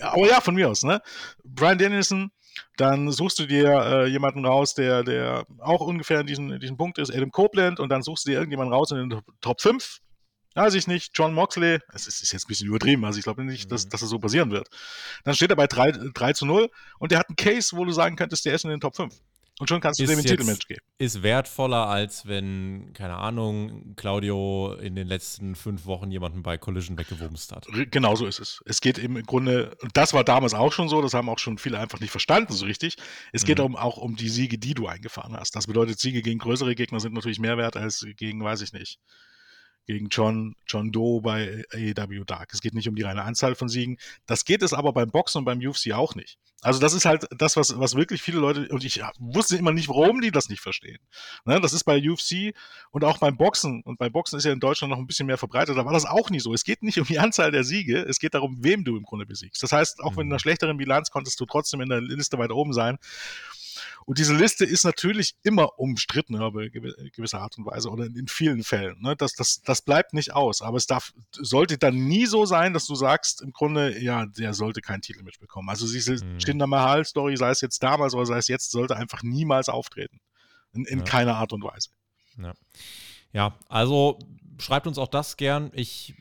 Aber ja, von mir aus, ne? Brian Danielson, dann suchst du dir äh, jemanden raus, der, der auch ungefähr in diesem, in diesem Punkt ist, Adam Copeland, und dann suchst du dir irgendjemanden raus in den Top 5 Weiß ich nicht, John Moxley, es ist, ist, jetzt ein bisschen übertrieben, also ich glaube nicht, dass, mhm. dass das so passieren wird. Dann steht er bei 3, 3 zu 0 und der hat einen Case, wo du sagen könntest, der ist in den Top 5. Und schon kannst du ist dem ein Titelmatch geben. Ist wertvoller, als wenn, keine Ahnung, Claudio in den letzten fünf Wochen jemanden bei Collision weggewumst hat. Genau so ist es. Es geht im Grunde, und das war damals auch schon so, das haben auch schon viele einfach nicht verstanden so richtig. Es geht mhm. um, auch um die Siege, die du eingefahren hast. Das bedeutet, Siege gegen größere Gegner sind natürlich mehr wert als gegen, weiß ich nicht, gegen John, John Doe bei AEW Dark. Es geht nicht um die reine Anzahl von Siegen. Das geht es aber beim Boxen und beim UFC auch nicht. Also das ist halt das, was, was wirklich viele Leute, und ich wusste immer nicht, warum die das nicht verstehen. Ne, das ist bei UFC und auch beim Boxen, und beim Boxen ist ja in Deutschland noch ein bisschen mehr verbreitet, da war das auch nicht so. Es geht nicht um die Anzahl der Siege, es geht darum, wem du im Grunde besiegst. Das heißt, auch mhm. mit einer schlechteren Bilanz konntest du trotzdem in der Liste weiter oben sein. Und diese Liste ist natürlich immer umstritten auf eine gewisse Art und Weise oder in vielen Fällen. Ne? Das, das, das bleibt nicht aus. Aber es darf, sollte dann nie so sein, dass du sagst, im Grunde, ja, der sollte keinen Titel mitbekommen. Also diese mhm. Jinder Mahal-Story, sei es jetzt damals oder sei es jetzt, sollte einfach niemals auftreten. In, in ja. keiner Art und Weise. Ja. ja, also schreibt uns auch das gern. Ich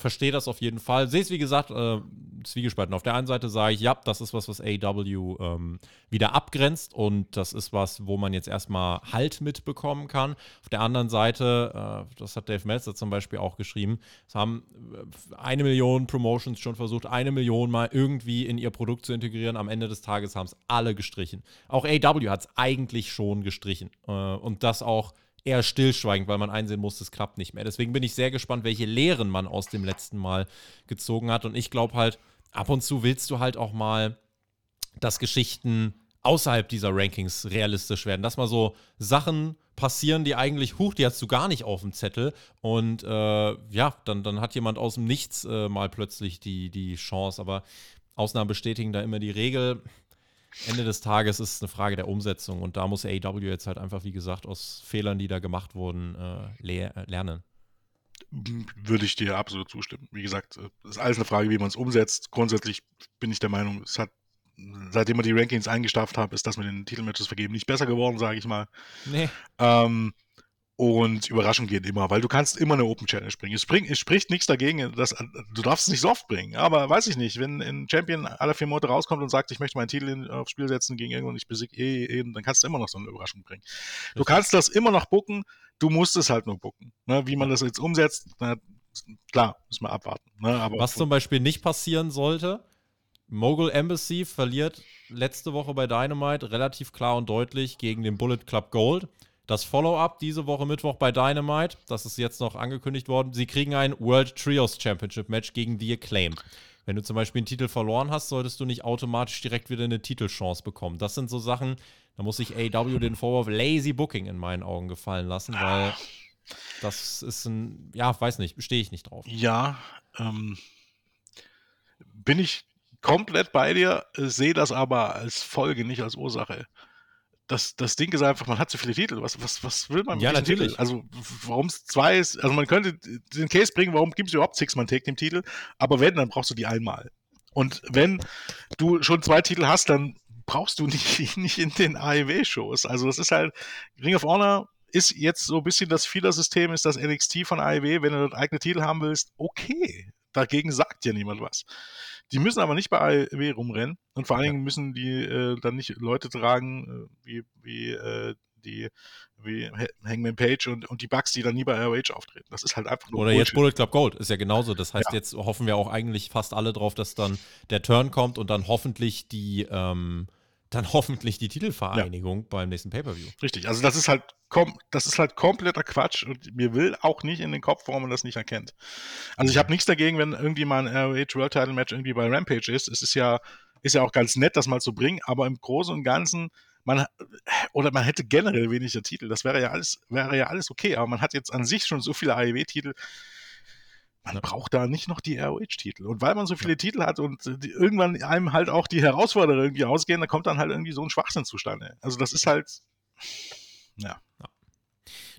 verstehe das auf jeden Fall. Sehe es, wie gesagt, äh, zwiegespalten. Auf der einen Seite sage ich, ja, das ist was, was AW ähm, wieder abgrenzt und das ist was, wo man jetzt erstmal Halt mitbekommen kann. Auf der anderen Seite, äh, das hat Dave Meltzer zum Beispiel auch geschrieben, es haben äh, eine Million Promotions schon versucht, eine Million mal irgendwie in ihr Produkt zu integrieren. Am Ende des Tages haben es alle gestrichen. Auch AW hat es eigentlich schon gestrichen. Äh, und das auch eher stillschweigend, weil man einsehen muss, es klappt nicht mehr. Deswegen bin ich sehr gespannt, welche Lehren man aus dem letzten Mal gezogen hat. Und ich glaube halt, ab und zu willst du halt auch mal, dass Geschichten außerhalb dieser Rankings realistisch werden. Dass mal so Sachen passieren, die eigentlich, huch, die hast du gar nicht auf dem Zettel. Und äh, ja, dann, dann hat jemand aus dem Nichts äh, mal plötzlich die, die Chance. Aber Ausnahmen bestätigen da immer die Regel. Ende des Tages ist es eine Frage der Umsetzung und da muss AEW jetzt halt einfach, wie gesagt, aus Fehlern, die da gemacht wurden, äh, le äh, lernen. Würde ich dir absolut zustimmen. Wie gesagt, es äh, ist alles eine Frage, wie man es umsetzt. Grundsätzlich bin ich der Meinung, es hat, seitdem wir die Rankings eingestafft haben, ist das mit den Titelmatches vergeben nicht besser geworden, sage ich mal. Nee. Ähm, und Überraschung geht immer, weil du kannst immer eine Open Challenge bringen. Es, bring, es spricht nichts dagegen, dass, du darfst es nicht so oft bringen. Aber weiß ich nicht, wenn ein Champion alle vier Monate rauskommt und sagt, ich möchte meinen Titel aufs Spiel setzen gegen irgendwann, ich besiege eh, eh, dann kannst du immer noch so eine Überraschung bringen. Du kannst das immer noch bucken, du musst es halt nur bucken. Ne? Wie man das jetzt umsetzt, na, klar, müssen wir abwarten. Ne? Aber Was zum Beispiel nicht passieren sollte, Mogul Embassy verliert letzte Woche bei Dynamite relativ klar und deutlich gegen den Bullet Club Gold. Das Follow-up diese Woche Mittwoch bei Dynamite, das ist jetzt noch angekündigt worden. Sie kriegen ein World Trios Championship Match gegen The Acclaimed. Wenn du zum Beispiel einen Titel verloren hast, solltest du nicht automatisch direkt wieder eine Titelchance bekommen. Das sind so Sachen, Da muss sich AW den Vorwurf Lazy Booking in meinen Augen gefallen lassen, weil das ist ein, ja, weiß nicht, stehe ich nicht drauf. Ja, ähm, bin ich komplett bei dir, sehe das aber als Folge, nicht als Ursache. Das, das Ding ist einfach, man hat zu viele Titel. Was, was, was will man mit Ja, natürlich. Titel? Also, warum es zwei ist, also man könnte den Case bringen, warum gibt es überhaupt Six-Man-Take dem Titel, aber wenn, dann brauchst du die einmal. Und wenn du schon zwei Titel hast, dann brauchst du nicht, nicht in den AEW-Shows. Also, das ist halt, Ring of Honor ist jetzt so ein bisschen das Fehlersystem, ist das NXT von AEW, wenn du eigene Titel haben willst, okay. Dagegen sagt ja niemand was. Die müssen aber nicht bei AEW rumrennen und vor allen Dingen müssen die äh, dann nicht Leute tragen, äh, wie, wie äh, die wie Hangman Page und, und die Bugs, die dann nie bei ROH auftreten. Das ist halt einfach nur. Oder Bullshit. jetzt Bullet Club Gold, ist ja genauso. Das heißt, ja. jetzt hoffen wir auch eigentlich fast alle drauf, dass dann der Turn kommt und dann hoffentlich die ähm, dann hoffentlich die Titelvereinigung ja. beim nächsten Pay-Per-View. Richtig, also das ist halt das ist halt kompletter Quatsch und mir will auch nicht in den Kopf, warum man das nicht erkennt. Also ich habe nichts dagegen, wenn irgendwie mal ein ROH World Title Match irgendwie bei Rampage ist. Es ist ja, ist ja auch ganz nett, das mal zu bringen, aber im Großen und Ganzen, man, oder man hätte generell weniger Titel. Das wäre ja alles, wäre ja alles okay, aber man hat jetzt an sich schon so viele AEW-Titel man braucht da nicht noch die ROH-Titel. Und weil man so viele Titel hat und irgendwann einem halt auch die Herausforderer irgendwie ausgehen, da kommt dann halt irgendwie so ein Schwachsinn zustande. Also das ist halt, ja.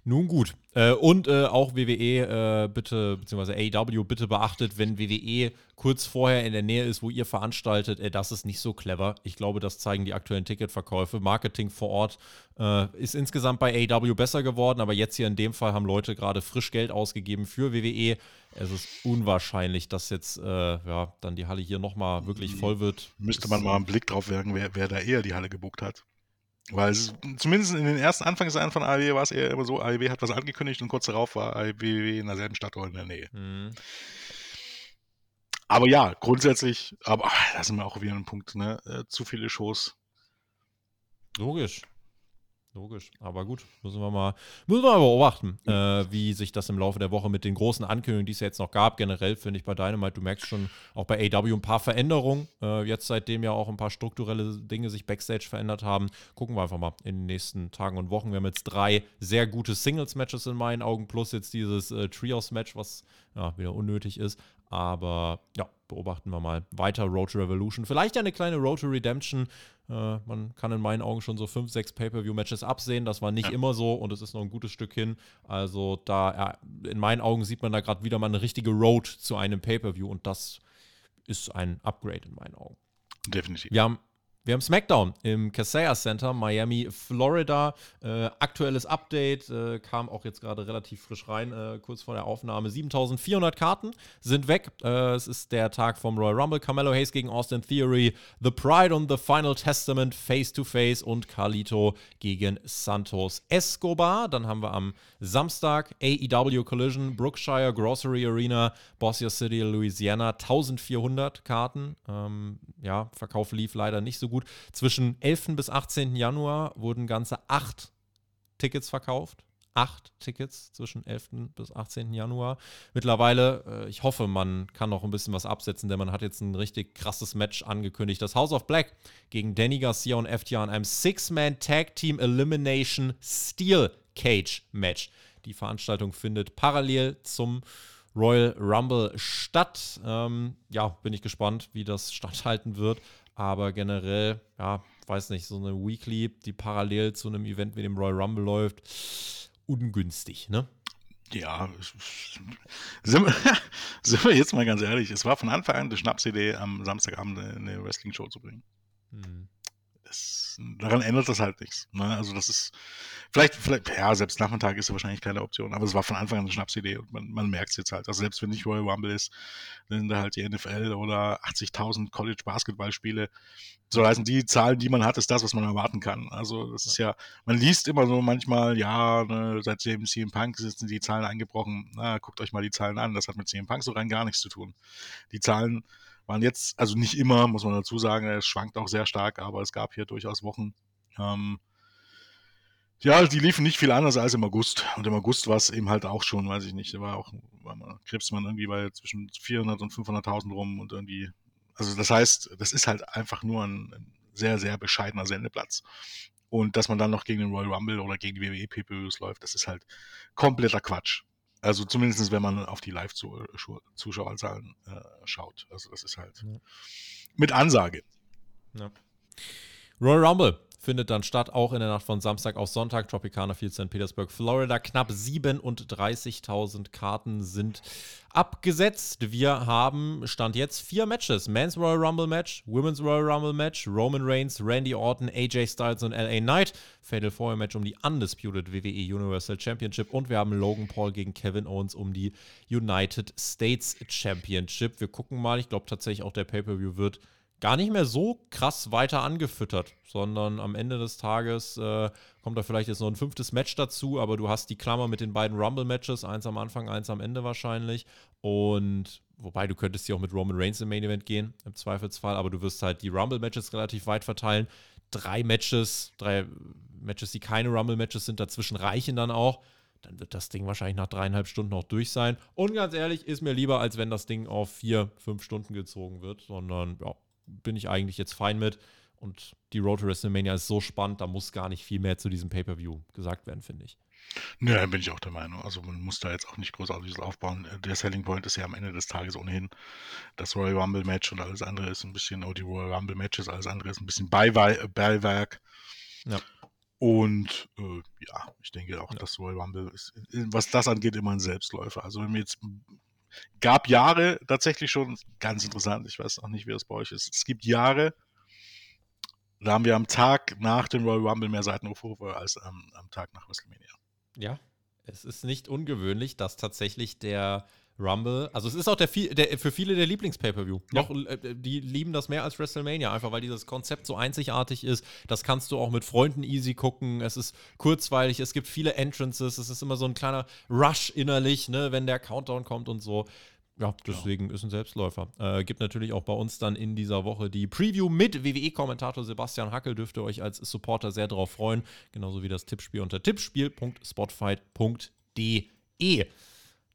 Nun gut. Äh, und äh, auch WWE äh, bitte, beziehungsweise AEW bitte beachtet, wenn WWE kurz vorher in der Nähe ist, wo ihr veranstaltet, äh, das ist nicht so clever. Ich glaube, das zeigen die aktuellen Ticketverkäufe. Marketing vor Ort äh, ist insgesamt bei AEW besser geworden, aber jetzt hier in dem Fall haben Leute gerade frisch Geld ausgegeben für WWE. Es ist unwahrscheinlich, dass jetzt äh, ja, dann die Halle hier nochmal wirklich voll wird. Müsste man mal einen Blick drauf werfen, wer, wer da eher die Halle gebucht hat. Weil es, zumindest in den ersten Anfangszeiten von AEW war es eher immer so, AEW hat was angekündigt und kurz darauf war AEW in derselben Stadt oder in der Nähe. Mhm. Aber ja, grundsätzlich, aber da sind wir auch wieder einem Punkt, ne? Äh, zu viele Shows. Logisch. Logisch, aber gut, müssen wir mal, müssen wir mal beobachten, äh, wie sich das im Laufe der Woche mit den großen Ankündigungen, die es ja jetzt noch gab, generell finde ich bei Dynamite, du merkst schon auch bei AW ein paar Veränderungen, äh, jetzt seitdem ja auch ein paar strukturelle Dinge sich Backstage verändert haben, gucken wir einfach mal in den nächsten Tagen und Wochen. Wir haben jetzt drei sehr gute Singles-Matches in meinen Augen, plus jetzt dieses äh, Trios-Match, was ja, wieder unnötig ist, aber ja, beobachten wir mal weiter Road to Revolution. Vielleicht ja eine kleine Road to Redemption. Äh, man kann in meinen Augen schon so fünf, sechs Pay-Per-View-Matches absehen. Das war nicht ja. immer so und es ist noch ein gutes Stück hin. Also da, in meinen Augen sieht man da gerade wieder mal eine richtige Road zu einem Pay-Per-View und das ist ein Upgrade in meinen Augen. Definitiv. Wir haben wir haben SmackDown im Kaseya Center, Miami, Florida. Äh, aktuelles Update äh, kam auch jetzt gerade relativ frisch rein, äh, kurz vor der Aufnahme. 7400 Karten sind weg. Äh, es ist der Tag vom Royal Rumble. Carmelo Hayes gegen Austin Theory, The Pride und The Final Testament face to face und Carlito gegen Santos Escobar. Dann haben wir am Samstag AEW Collision, Brookshire Grocery Arena, Bossier City, Louisiana. 1400 Karten. Ähm, ja, Verkauf lief leider nicht so gut. Zwischen 11. bis 18. Januar wurden ganze acht Tickets verkauft. Acht Tickets zwischen 11. bis 18. Januar. Mittlerweile, äh, ich hoffe, man kann noch ein bisschen was absetzen, denn man hat jetzt ein richtig krasses Match angekündigt. Das House of Black gegen Danny Garcia und FTR in einem Six-Man Tag Team Elimination Steel Cage Match. Die Veranstaltung findet parallel zum Royal Rumble statt. Ähm, ja, bin ich gespannt, wie das statthalten wird. Aber generell, ja, weiß nicht, so eine Weekly, die parallel zu einem Event wie dem Royal Rumble läuft, ungünstig, ne? Ja, sind wir, sind wir jetzt mal ganz ehrlich, es war von Anfang an die Schnapsidee, am Samstagabend eine Wrestling-Show zu bringen. Hm es, daran ändert das halt nichts. Ne? Also das ist, vielleicht, vielleicht, ja, selbst Nachmittag ist ja wahrscheinlich keine Option, aber es war von Anfang an eine Schnapsidee und man, man merkt es jetzt halt. Also selbst wenn nicht Royal Rumble ist, sind da halt die NFL oder 80.000 College-Basketballspiele. So heißen, die Zahlen, die man hat, ist das, was man erwarten kann. Also das ist ja, man liest immer so manchmal, ja, ne, seit CM Punk sind die Zahlen eingebrochen. Na, guckt euch mal die Zahlen an. Das hat mit CM Punk so rein gar nichts zu tun. Die Zahlen waren jetzt, also nicht immer, muss man dazu sagen, es schwankt auch sehr stark, aber es gab hier durchaus Wochen. Ähm, ja, die liefen nicht viel anders als im August. Und im August war es eben halt auch schon, weiß ich nicht, da war auch, war man, Krebsmann irgendwie bei zwischen 400 und 500.000 rum und irgendwie, also das heißt, das ist halt einfach nur ein, ein sehr, sehr bescheidener Sendeplatz. Und dass man dann noch gegen den Royal Rumble oder gegen die WWE PPUs läuft, das ist halt kompletter Quatsch. Also zumindest, wenn man auf die Live-Zuschauerzahlen äh, schaut. Also das ist halt ja. mit Ansage. Ja. Royal Rumble findet dann statt, auch in der Nacht von Samstag auf Sonntag. Tropicana Field St. Petersburg, Florida. Knapp 37.000 Karten sind abgesetzt. Wir haben, Stand jetzt, vier Matches. Men's Royal Rumble Match, Women's Royal Rumble Match, Roman Reigns, Randy Orton, AJ Styles und LA Knight. Fatal Four Match um die Undisputed WWE Universal Championship. Und wir haben Logan Paul gegen Kevin Owens um die United States Championship. Wir gucken mal. Ich glaube tatsächlich auch der Pay-Per-View wird gar nicht mehr so krass weiter angefüttert, sondern am Ende des Tages äh, kommt da vielleicht jetzt noch ein fünftes Match dazu, aber du hast die Klammer mit den beiden Rumble-Matches, eins am Anfang, eins am Ende wahrscheinlich. Und wobei du könntest hier auch mit Roman Reigns im Main Event gehen, im Zweifelsfall, aber du wirst halt die Rumble-Matches relativ weit verteilen. Drei Matches, drei Matches, die keine Rumble-Matches sind, dazwischen reichen dann auch dann wird das Ding wahrscheinlich nach dreieinhalb Stunden auch durch sein. Und ganz ehrlich, ist mir lieber, als wenn das Ding auf vier, fünf Stunden gezogen wird, sondern ja, bin ich eigentlich jetzt fein mit. Und die Road to WrestleMania ist so spannend, da muss gar nicht viel mehr zu diesem Pay-Per-View gesagt werden, finde ich. Ja, bin ich auch der Meinung. Also man muss da jetzt auch nicht großartig aufbauen. Der Selling Point ist ja am Ende des Tages ohnehin das Royal Rumble Match und alles andere ist ein bisschen, oh, die Royal Rumble Matches, alles andere ist ein bisschen Beiwerk. Ja. Und äh, ja, ich denke auch, ja. das Royal Rumble ist, was das angeht, immer ein Selbstläufer. Also wenn wir jetzt gab Jahre tatsächlich schon, ganz interessant, ich weiß auch nicht, wie das bei euch ist. Es gibt Jahre, da haben wir am Tag nach dem Royal Rumble mehr Seitenaufrufe als am, am Tag nach WrestleMania. Ja, es ist nicht ungewöhnlich, dass tatsächlich der Rumble, also es ist auch der, der für viele der Lieblings-Pay-Per-View. Ja. Äh, die lieben das mehr als WrestleMania, einfach weil dieses Konzept so einzigartig ist. Das kannst du auch mit Freunden easy gucken. Es ist kurzweilig, es gibt viele Entrances, es ist immer so ein kleiner Rush innerlich, ne, wenn der Countdown kommt und so. Ja, deswegen ja. ist ein Selbstläufer. Äh, gibt natürlich auch bei uns dann in dieser Woche die Preview mit WWE-Kommentator Sebastian Hackel. Dürft ihr euch als Supporter sehr darauf freuen. Genauso wie das Tippspiel unter tippspiel.spotfight.de.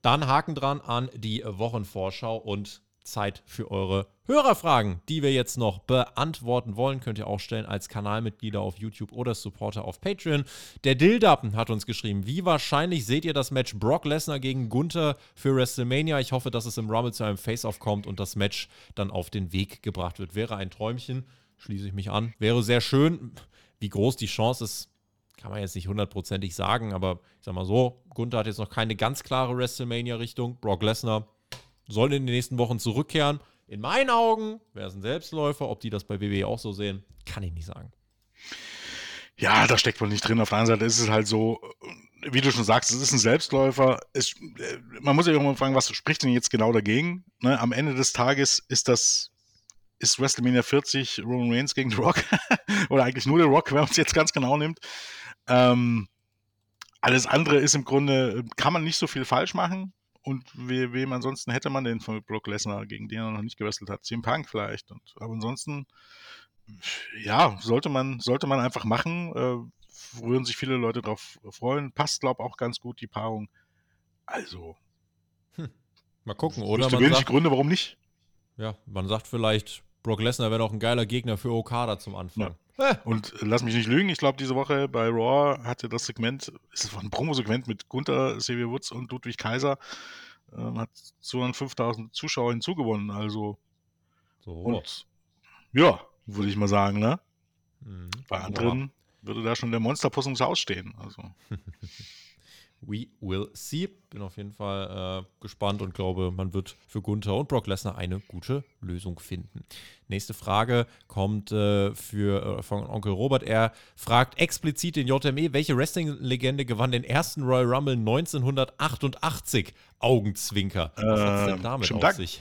Dann Haken dran an die Wochenvorschau und Zeit für eure Hörerfragen, die wir jetzt noch beantworten wollen. Könnt ihr auch stellen als Kanalmitglieder auf YouTube oder Supporter auf Patreon. Der Dildappen hat uns geschrieben, wie wahrscheinlich seht ihr das Match Brock Lesnar gegen Gunther für WrestleMania? Ich hoffe, dass es im Rumble zu einem Face-Off kommt und das Match dann auf den Weg gebracht wird. Wäre ein Träumchen, schließe ich mich an. Wäre sehr schön. Wie groß die Chance ist, kann man jetzt nicht hundertprozentig sagen, aber ich sag mal so, Gunther hat jetzt noch keine ganz klare WrestleMania-Richtung. Brock Lesnar soll in den nächsten Wochen zurückkehren. In meinen Augen wäre es ein Selbstläufer. Ob die das bei WWE auch so sehen, kann ich nicht sagen. Ja, da steckt wohl nicht drin. Auf der anderen Seite ist es halt so, wie du schon sagst, es ist ein Selbstläufer. Es, man muss auch mal fragen, was spricht denn jetzt genau dagegen? Ne, am Ende des Tages ist das ist WrestleMania 40 Roman Reigns gegen The Rock oder eigentlich nur The Rock, wenn man es jetzt ganz genau nimmt. Ähm, alles andere ist im Grunde, kann man nicht so viel falsch machen. Und we, wem ansonsten hätte man den von Brock Lesnar, gegen den er noch nicht gewestelt hat? CM Punk vielleicht. Und, aber ansonsten, ja, sollte man, sollte man einfach machen. Äh, würden sich viele Leute darauf freuen. Passt, glaube ich, auch ganz gut, die Paarung. Also. Hm. Mal gucken, oder? Man wenig sagt, Gründe, warum nicht. Ja, man sagt vielleicht, Brock Lesnar wäre doch ein geiler Gegner für Okada zum Anfang. Ja. Und lass mich nicht lügen, ich glaube, diese Woche bei Raw hatte das Segment, es war ein Promo-Segment mit Gunther, Xavier Woods und Ludwig Kaiser, ähm, hat 205.000 Zuschauer hinzugewonnen. Also, so. und ja, würde ich mal sagen, ne? Mhm. Bei anderen ja. würde da schon der Monsterpuss ums Haus stehen. Also. We will see. Bin auf jeden Fall äh, gespannt und glaube, man wird für Gunther und Brock Lesnar eine gute Lösung finden. Nächste Frage kommt äh, für, äh, von Onkel Robert. Er fragt explizit den JME, welche Wrestling-Legende gewann den ersten Royal Rumble 1988? Augenzwinker. Was hat es denn ähm, damit auf sich?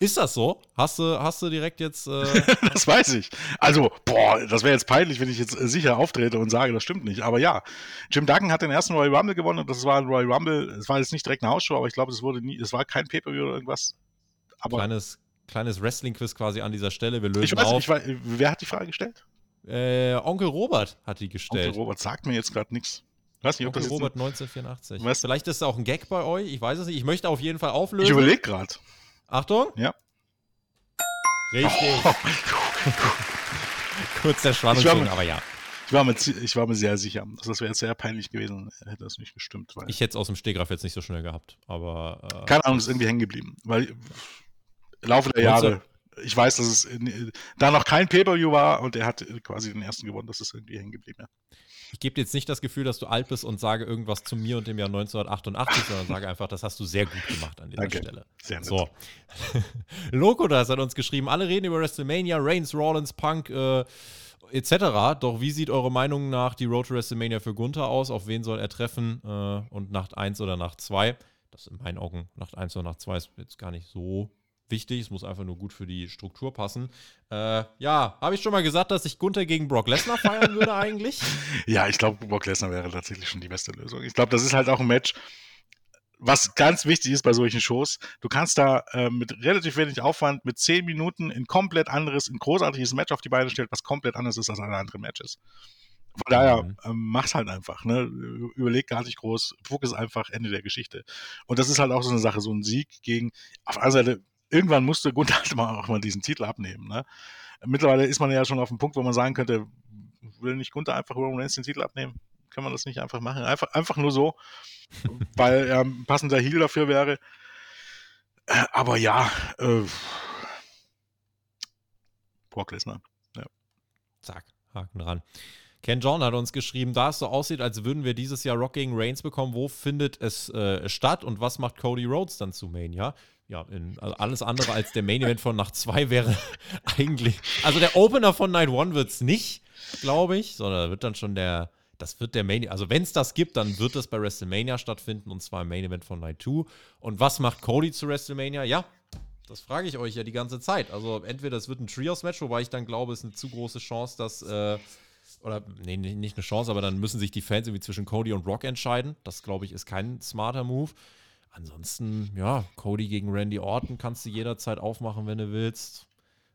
Ist das so? Hast du, hast du direkt jetzt. Äh das weiß ich. Also, boah, das wäre jetzt peinlich, wenn ich jetzt äh, sicher auftrete und sage, das stimmt nicht. Aber ja, Jim Duggan hat den ersten Royal Rumble gewonnen und das war ein Royal Rumble. Es war jetzt nicht direkt eine Hausshow, aber ich glaube, es wurde nie, es war kein Pay-Per-View oder irgendwas. Aber kleines, kleines Wrestling-Quiz quasi an dieser Stelle. Wir lösen ich weiß, auf. Ich weiß, wer hat die Frage gestellt? Äh, Onkel Robert hat die gestellt. Onkel Robert sagt mir jetzt gerade nichts. Weiß nicht, ob Onkel das Robert 1984. Was? Vielleicht ist es auch ein Gag bei euch. Ich weiß es nicht. Ich möchte auf jeden Fall auflösen. Ich überlege gerade. Achtung. Ja. Richtig. Oh. Kurz der Schwanz, aber ja. Ich war, mir, ich war mir sehr sicher. Also das wäre sehr peinlich gewesen, hätte das nicht gestimmt. ich hätte es aus dem Stegreif jetzt nicht so schnell gehabt, aber. Äh, keine Ahnung, ist irgendwie hängen geblieben. Weil im Laufe der Jahre, ich weiß, dass es in, da noch kein Pay-Per-View war und er hat quasi den ersten gewonnen, das ist irgendwie hängen geblieben. Ja. Ich gebe dir jetzt nicht das Gefühl, dass du alt bist und sage irgendwas zu mir und dem Jahr 1988, sondern sage einfach, das hast du sehr gut gemacht an dieser Danke. Stelle. Sehr nett. So. Loco das hat uns geschrieben, alle reden über WrestleMania, Reigns, Rollins, Punk, äh, etc. Doch wie sieht eure Meinung nach die Road to WrestleMania für Gunther aus? Auf wen soll er treffen? Äh, und Nacht 1 oder Nacht 2? Das in meinen Augen Nacht 1 oder Nacht 2 ist jetzt gar nicht so wichtig. Es muss einfach nur gut für die Struktur passen. Äh, ja, habe ich schon mal gesagt, dass ich Gunther gegen Brock Lesnar feiern würde eigentlich? Ja, ich glaube, Brock Lesnar wäre tatsächlich schon die beste Lösung. Ich glaube, das ist halt auch ein Match, was ganz wichtig ist bei solchen Shows. Du kannst da äh, mit relativ wenig Aufwand, mit zehn Minuten ein komplett anderes, ein großartiges Match auf die Beine stellen, was komplett anders ist als alle anderen Matches. Von daher, mhm. ähm, mach's halt einfach, ne? Überleg gar nicht groß, Fokus einfach, Ende der Geschichte. Und das ist halt auch so eine Sache, so ein Sieg gegen, auf der anderen Seite, irgendwann musste Gunther mal auch mal diesen Titel abnehmen. Ne? Mittlerweile ist man ja schon auf dem Punkt, wo man sagen könnte, will nicht Gunther einfach Roman Reigns den Titel abnehmen? Kann man das nicht einfach machen? Einfach, einfach nur so, weil er ein passender Heal dafür wäre. Aber ja, äh, Brock Lesnar. Ja. Zack, Haken dran. Ken John hat uns geschrieben, da es so aussieht, als würden wir dieses Jahr Rock gegen Reigns bekommen, wo findet es äh, statt und was macht Cody Rhodes dann zu Mania? Ja, in, also alles andere als der Main Event von Nacht 2 wäre eigentlich. Also der Opener von Night 1 wird es nicht, glaube ich, sondern wird dann schon der. Das wird der Main, also wenn es das gibt, dann wird das bei WrestleMania stattfinden und zwar im Main Event von Night 2. Und was macht Cody zu WrestleMania? Ja, das frage ich euch ja die ganze Zeit. Also entweder es wird ein Trios-Match, wobei ich dann glaube, es ist eine zu große Chance, dass, äh, oder nee, nicht eine Chance, aber dann müssen sich die Fans irgendwie zwischen Cody und Rock entscheiden. Das glaube ich ist kein smarter Move. Ansonsten, ja, Cody gegen Randy Orton kannst du jederzeit aufmachen, wenn du willst.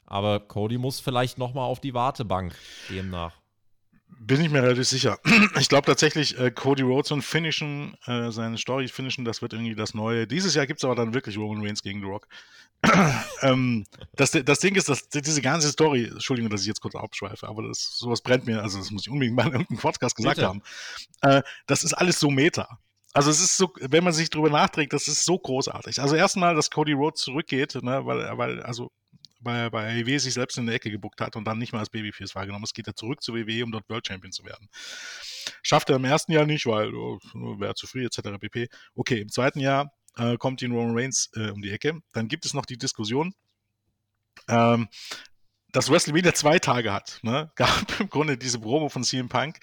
Aber Cody muss vielleicht nochmal auf die Wartebank demnach. Bin ich mir relativ sicher. Ich glaube tatsächlich, äh, Cody Rhodes und Finishen, äh, seine Story Finishen, das wird irgendwie das Neue. Dieses Jahr gibt es aber dann wirklich Roman Reigns gegen The Rock. ähm, das, das Ding ist, dass diese ganze Story, Entschuldigung, dass ich jetzt kurz abschweife, aber das, sowas brennt mir, also das muss ich unbedingt mal in irgendeinem Podcast gesagt Bitte. haben. Äh, das ist alles so Meta. Also es ist so, wenn man sich drüber nachträgt, das ist so großartig. Also erstmal, dass Cody Rhodes zurückgeht, ne, weil, weil, also bei, bei WWE sich selbst in der Ecke gebuckt hat und dann nicht mal als Babyface wahrgenommen ist, geht er zurück zu WWE, um dort World Champion zu werden. Schafft er im ersten Jahr nicht, weil oh, wäre zu früh etc. pp. Okay, im zweiten Jahr äh, kommt ihn Roman Reigns äh, um die Ecke. Dann gibt es noch die Diskussion, ähm, dass WrestleMania zwei Tage hat. Ne? Gab im Grunde diese Promo von CM Punk,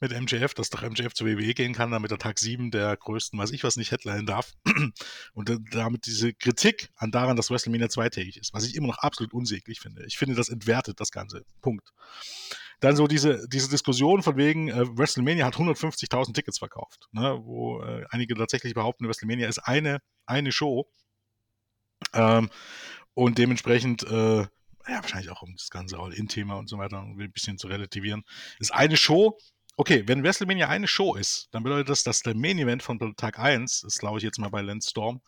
mit MJF, dass doch MJF zur WWE gehen kann, damit er Tag 7 der größten, weiß ich was nicht, Headline darf. Und damit diese Kritik an daran, dass WrestleMania zweitägig ist, was ich immer noch absolut unsäglich finde. Ich finde, das entwertet das Ganze. Punkt. Dann so diese, diese Diskussion von wegen, äh, WrestleMania hat 150.000 Tickets verkauft, ne, wo äh, einige tatsächlich behaupten, WrestleMania ist eine, eine Show. Ähm, und dementsprechend äh, ja, wahrscheinlich auch um das ganze All-In-Thema und so weiter ein bisschen zu relativieren. Ist eine Show, Okay, wenn WrestleMania eine Show ist, dann bedeutet das, dass der Main Event von Tag 1, das glaube ich jetzt mal bei Lance Storm,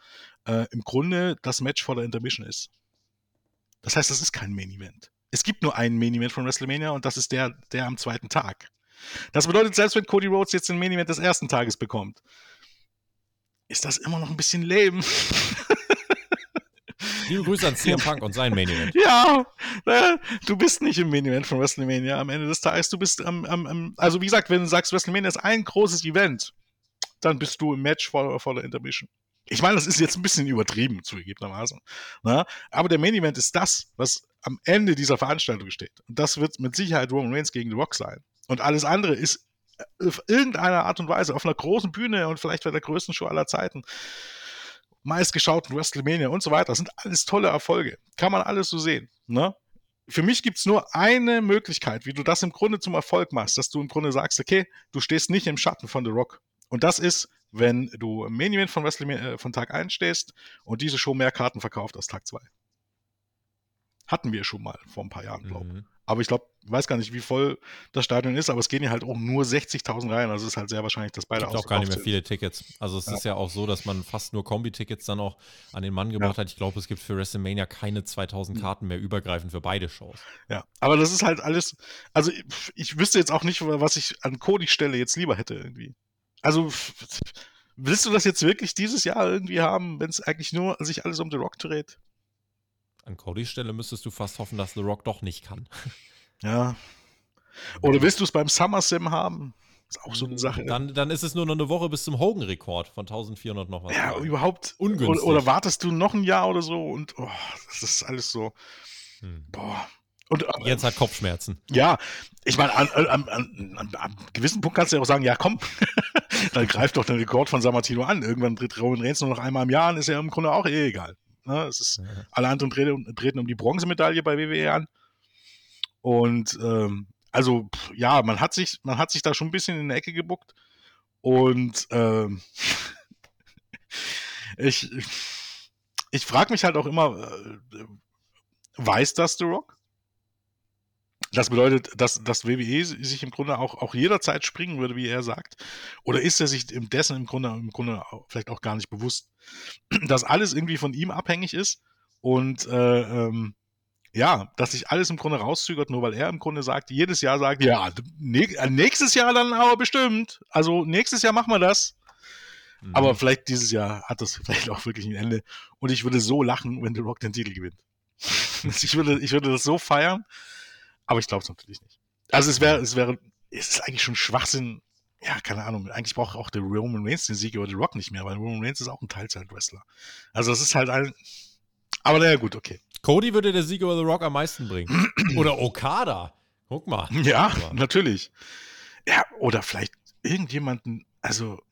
äh, im Grunde das Match vor der Intermission ist. Das heißt, das ist kein Main Event. Es gibt nur einen Main Event von WrestleMania und das ist der, der am zweiten Tag. Das bedeutet, selbst wenn Cody Rhodes jetzt den Main Event des ersten Tages bekommt, ist das immer noch ein bisschen lame. Liebe Grüße an CM Punk und sein Main Event. Ja, äh, du bist nicht im Main Event von WrestleMania am Ende des Tages. Du bist am, am, am also wie gesagt, wenn du sagst, WrestleMania ist ein großes Event, dann bist du im Match vor, vor der Intermission. Ich meine, das ist jetzt ein bisschen übertrieben, zugegebenermaßen. Ne? Aber der Main Event ist das, was am Ende dieser Veranstaltung steht. Und das wird mit Sicherheit Roman Reigns gegen The Rock sein. Und alles andere ist auf irgendeine Art und Weise auf einer großen Bühne und vielleicht bei der größten Show aller Zeiten meistgeschauten WrestleMania und so weiter. Das sind alles tolle Erfolge. Kann man alles so sehen. Ne? Für mich gibt es nur eine Möglichkeit, wie du das im Grunde zum Erfolg machst, dass du im Grunde sagst, okay, du stehst nicht im Schatten von The Rock. Und das ist, wenn du im Main Event von WrestleMania äh, von Tag 1 stehst und diese Show mehr Karten verkauft als Tag 2. Hatten wir schon mal vor ein paar Jahren, glaube ich. Mhm. Aber ich glaube, weiß gar nicht, wie voll das Stadion ist, aber es gehen ja halt auch nur 60.000 rein. Also es ist halt sehr wahrscheinlich, dass beide Es gibt auch gar nicht mehr viele Tickets. Also es ja. ist ja auch so, dass man fast nur Kombi-Tickets dann auch an den Mann gebracht ja. hat. Ich glaube, es gibt für WrestleMania keine 2000 hm. Karten mehr übergreifend für beide Shows. Ja, aber das ist halt alles, also ich, ich wüsste jetzt auch nicht, was ich an Cody-Stelle jetzt lieber hätte irgendwie. Also willst du das jetzt wirklich dieses Jahr irgendwie haben, wenn es eigentlich nur sich alles um The Rock dreht? An Codys Stelle müsstest du fast hoffen, dass The Rock doch nicht kann. Ja. Oder willst du es beim SummerSlam haben? Ist auch so eine Sache. Dann, dann ist es nur noch eine Woche bis zum Hogan-Rekord von 1400 noch was. Ja, Jahren. überhaupt ungünstig. Oder, oder, wartest du noch ein Jahr oder so und oh, das ist alles so. Hm. Boah. Und, äh, Jetzt hat Kopfschmerzen. Ja, ich meine, an, an, an, an, einem gewissen Punkt kannst du ja auch sagen, ja komm, dann greift doch den Rekord von Samatino an. Irgendwann tritt Roman Reigns nur noch einmal im Jahr an, ist ja im Grunde auch eh egal. Ne? Es ist, ja. Alle anderen treten, treten, um die Bronzemedaille bei WWE an. Und ähm, also, ja, man hat, sich, man hat sich da schon ein bisschen in die Ecke gebuckt. Und ähm, ich, ich frage mich halt auch immer, äh, weiß das The Rock? Das bedeutet, dass das WWE sich im Grunde auch, auch jederzeit springen würde, wie er sagt. Oder ist er sich dessen im Grunde, im Grunde vielleicht auch gar nicht bewusst, dass alles irgendwie von ihm abhängig ist und äh, ähm, ja, dass sich alles im Grunde rauszögert, nur weil er im Grunde sagt, jedes Jahr sagt, ja, äh, nächstes Jahr dann aber bestimmt. Also nächstes Jahr machen wir das. Mhm. Aber vielleicht dieses Jahr hat das vielleicht auch wirklich ein Ende. Und ich würde so lachen, wenn The Rock den Titel gewinnt. ich, würde, ich würde das so feiern. Aber ich glaube es natürlich nicht. Also es wäre, es wäre, es ist eigentlich schon Schwachsinn. Ja, keine Ahnung. Eigentlich braucht auch der Roman Reigns den Sieg über The Rock nicht mehr, weil Roman Reigns ist auch ein Teilzeit-Wrestler. Also es ist halt ein. Aber naja, gut, okay. Cody würde der Sieg über The Rock am meisten bringen. oder Okada. Guck mal. Ja, natürlich. Ja, oder vielleicht irgendjemanden, also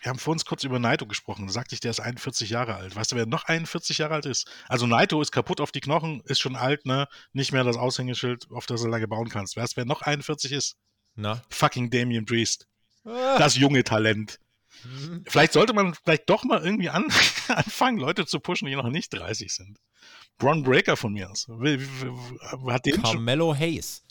wir haben vor uns kurz über Naito gesprochen. Da sagte ich, der ist 41 Jahre alt. Weißt du, wer noch 41 Jahre alt ist? Also Naito ist kaputt auf die Knochen, ist schon alt, ne? Nicht mehr das Aushängeschild, auf das du lange bauen kannst. Weißt du, wer noch 41 ist? Na? Fucking Damien Priest. Ah. Das junge Talent. Mhm. Vielleicht sollte man vielleicht doch mal irgendwie an, anfangen, Leute zu pushen, die noch nicht 30 sind. Bron Breaker von mir aus. Hat den Carmelo Hayes.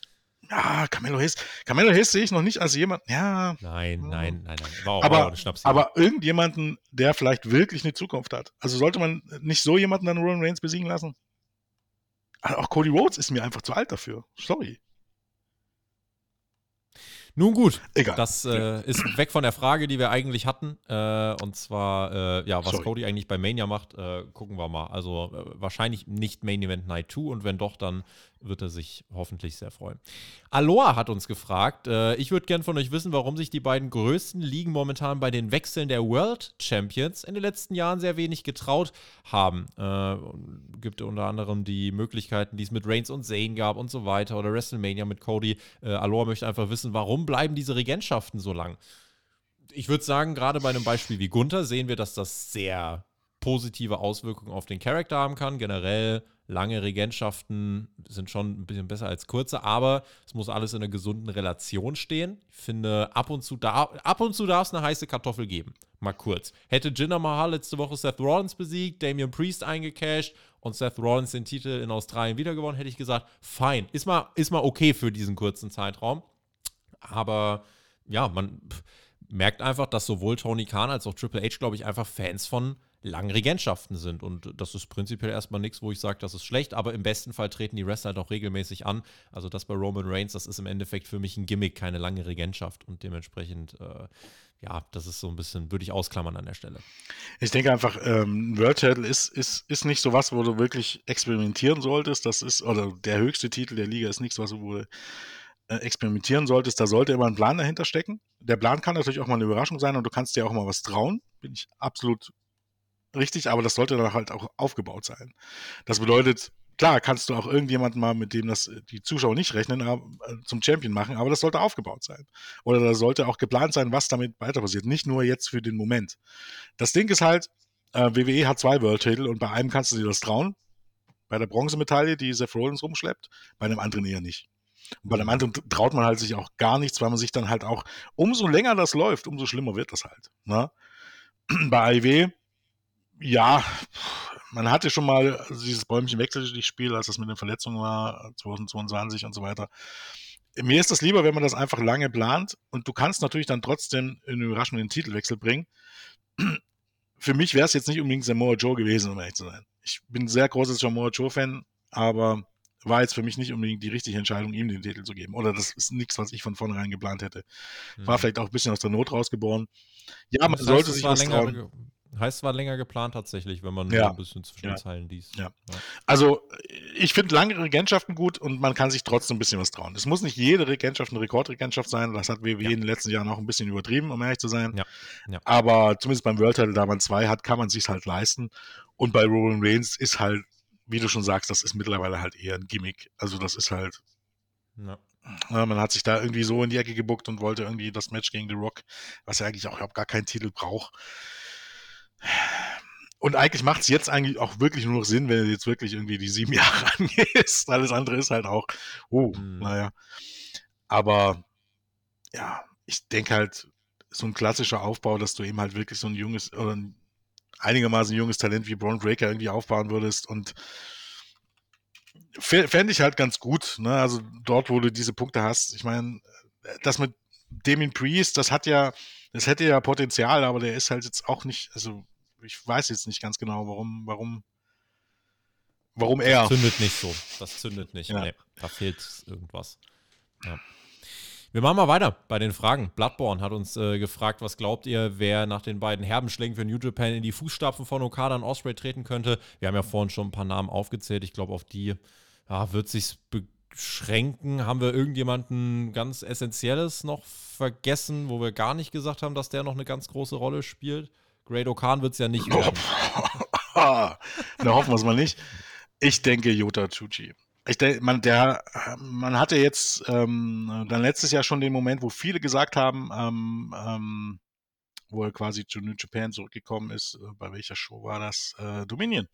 Ja, Camelo Hayes. Camelo Hayes sehe ich noch nicht als jemand. Ja. Nein, nein, nein, nein. Auch, aber, aber irgendjemanden, der vielleicht wirklich eine Zukunft hat. Also sollte man nicht so jemanden dann Roman Reigns besiegen lassen? Also auch Cody Rhodes ist mir einfach zu alt dafür. Sorry. Nun gut, Egal. das äh, ist weg von der Frage, die wir eigentlich hatten. Äh, und zwar, äh, ja, was Sorry. Cody eigentlich bei Mania macht, äh, gucken wir mal. Also äh, wahrscheinlich nicht Main Event Night 2 und wenn doch, dann wird er sich hoffentlich sehr freuen. Aloha hat uns gefragt, äh, ich würde gern von euch wissen, warum sich die beiden größten Ligen momentan bei den Wechseln der World Champions in den letzten Jahren sehr wenig getraut haben. Äh, gibt unter anderem die Möglichkeiten, die es mit Reigns und Zayn gab und so weiter oder WrestleMania mit Cody. Äh, Aloha möchte einfach wissen, warum bleiben diese Regentschaften so lang? Ich würde sagen, gerade bei einem Beispiel wie Gunther sehen wir, dass das sehr positive Auswirkungen auf den Charakter haben kann. Generell lange Regentschaften sind schon ein bisschen besser als kurze, aber es muss alles in einer gesunden Relation stehen. Ich finde, ab und zu, dar ab und zu darf es eine heiße Kartoffel geben. Mal kurz. Hätte Jinder Mahal letzte Woche Seth Rollins besiegt, Damian Priest eingecashed und Seth Rollins den Titel in Australien wiedergewonnen, hätte ich gesagt, fein. Ist mal, ist mal okay für diesen kurzen Zeitraum. Aber ja, man merkt einfach, dass sowohl Tony Khan als auch Triple H, glaube ich, einfach Fans von langen Regentschaften sind. Und das ist prinzipiell erstmal nichts, wo ich sage, das ist schlecht, aber im besten Fall treten die Wrestler doch regelmäßig an. Also das bei Roman Reigns, das ist im Endeffekt für mich ein Gimmick, keine lange Regentschaft. Und dementsprechend, äh, ja, das ist so ein bisschen, würde ich ausklammern an der Stelle. Ich denke einfach, ähm, World Title ist, ist, ist nicht so was, wo du wirklich experimentieren solltest. Das ist, oder der höchste Titel der Liga ist nichts, was du äh, experimentieren solltest, da sollte immer ein Plan dahinter stecken. Der Plan kann natürlich auch mal eine Überraschung sein und du kannst dir auch mal was trauen. Bin ich absolut richtig, aber das sollte dann halt auch aufgebaut sein. Das bedeutet, klar kannst du auch irgendjemanden mal, mit dem das äh, die Zuschauer nicht rechnen, äh, zum Champion machen, aber das sollte aufgebaut sein. Oder da sollte auch geplant sein, was damit weiter passiert. Nicht nur jetzt für den Moment. Das Ding ist halt, äh, WWE hat zwei World Title und bei einem kannst du dir das trauen. Bei der Bronzemedaille, die Seth Rollins rumschleppt, bei einem anderen eher nicht. Und bei einem anderen traut man halt sich auch gar nichts, weil man sich dann halt auch, umso länger das läuft, umso schlimmer wird das halt. Ne? Bei AIW ja, man hatte schon mal also dieses Bäumchen Spiel, als das mit den Verletzungen war, 2022 und so weiter. Mir ist das lieber, wenn man das einfach lange plant und du kannst natürlich dann trotzdem einen überraschenden Titelwechsel bringen. Für mich wäre es jetzt nicht unbedingt Samoa Joe gewesen, um ehrlich zu sein. Ich bin ein sehr großes Samoa Joe-Fan, aber war jetzt für mich nicht unbedingt die richtige Entscheidung, ihm den Titel zu geben. Oder das ist nichts, was ich von vornherein geplant hätte. War mhm. vielleicht auch ein bisschen aus der Not rausgeboren. Ja, man das heißt, sollte sich was länger, trauen. Heißt, war länger geplant tatsächlich, wenn man ja. ein bisschen zwischen den Zeilen liest. Ja. ja. Also, ich finde lange Regentschaften gut und man kann sich trotzdem ein bisschen was trauen. Es muss nicht jede Regentschaft eine Rekordregentschaft sein. Das hat WWE ja. in den letzten Jahren auch ein bisschen übertrieben, um ehrlich zu sein. Ja. ja. Aber zumindest beim World Title, da man zwei hat, kann man sich halt leisten. Und bei Roman Reigns ist halt, wie du schon sagst, das ist mittlerweile halt eher ein Gimmick. Also, das ist halt. Ja. Man hat sich da irgendwie so in die Ecke gebuckt und wollte irgendwie das Match gegen The Rock, was ja eigentlich auch überhaupt gar keinen Titel braucht. Und eigentlich macht es jetzt eigentlich auch wirklich nur noch Sinn, wenn du jetzt wirklich irgendwie die sieben Jahre angehst. Alles andere ist halt auch, oh, mhm. naja. Aber ja, ich denke halt, so ein klassischer Aufbau, dass du eben halt wirklich so ein junges oder ein einigermaßen junges Talent wie Braun Breaker irgendwie aufbauen würdest und fände ich halt ganz gut. Ne? Also dort, wo du diese Punkte hast. Ich meine, das mit Damien Priest, das hat ja, das hätte ja Potenzial, aber der ist halt jetzt auch nicht, also ich weiß jetzt nicht ganz genau, warum, warum, warum er. Das zündet nicht so. Das zündet nicht. Ja. Nee, da fehlt irgendwas. Ja. Wir machen mal weiter bei den Fragen. Bloodborne hat uns äh, gefragt, was glaubt ihr, wer nach den beiden herben Schlägen für New Japan in die Fußstapfen von Okada und Osprey treten könnte? Wir haben ja vorhin schon ein paar Namen aufgezählt. Ich glaube, auf die ja, wird sich beschränken. Haben wir irgendjemanden ganz Essentielles noch vergessen, wo wir gar nicht gesagt haben, dass der noch eine ganz große Rolle spielt? Great Okan wird es ja nicht. Na, hoffen wir es mal nicht. Ich denke Jota Chuchi. Ich denke, man, der, man hatte jetzt ähm, dann letztes Jahr schon den Moment, wo viele gesagt haben, ähm, ähm, wo er quasi zu New Japan zurückgekommen ist. Äh, bei welcher Show war das? Äh, Dominion.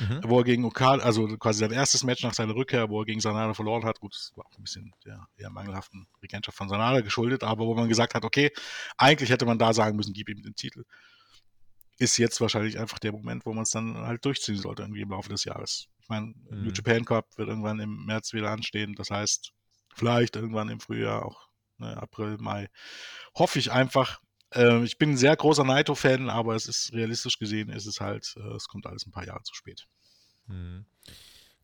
Mhm. Wo er gegen Okada, also quasi sein erstes Match nach seiner Rückkehr, wo er gegen Sanada verloren hat. Gut, das war auch ein bisschen der eher mangelhaften Regentschaft von Sanada geschuldet, aber wo man gesagt hat, okay, eigentlich hätte man da sagen müssen, gib ihm den Titel ist jetzt wahrscheinlich einfach der Moment, wo man es dann halt durchziehen sollte, irgendwie im Laufe des Jahres. Ich meine, mhm. New Japan Cup wird irgendwann im März wieder anstehen. Das heißt, vielleicht irgendwann im Frühjahr, auch ne, April, Mai. Hoffe ich einfach. Äh, ich bin ein sehr großer Naito-Fan, aber es ist realistisch gesehen, ist es halt, äh, es kommt alles ein paar Jahre zu spät. Mhm.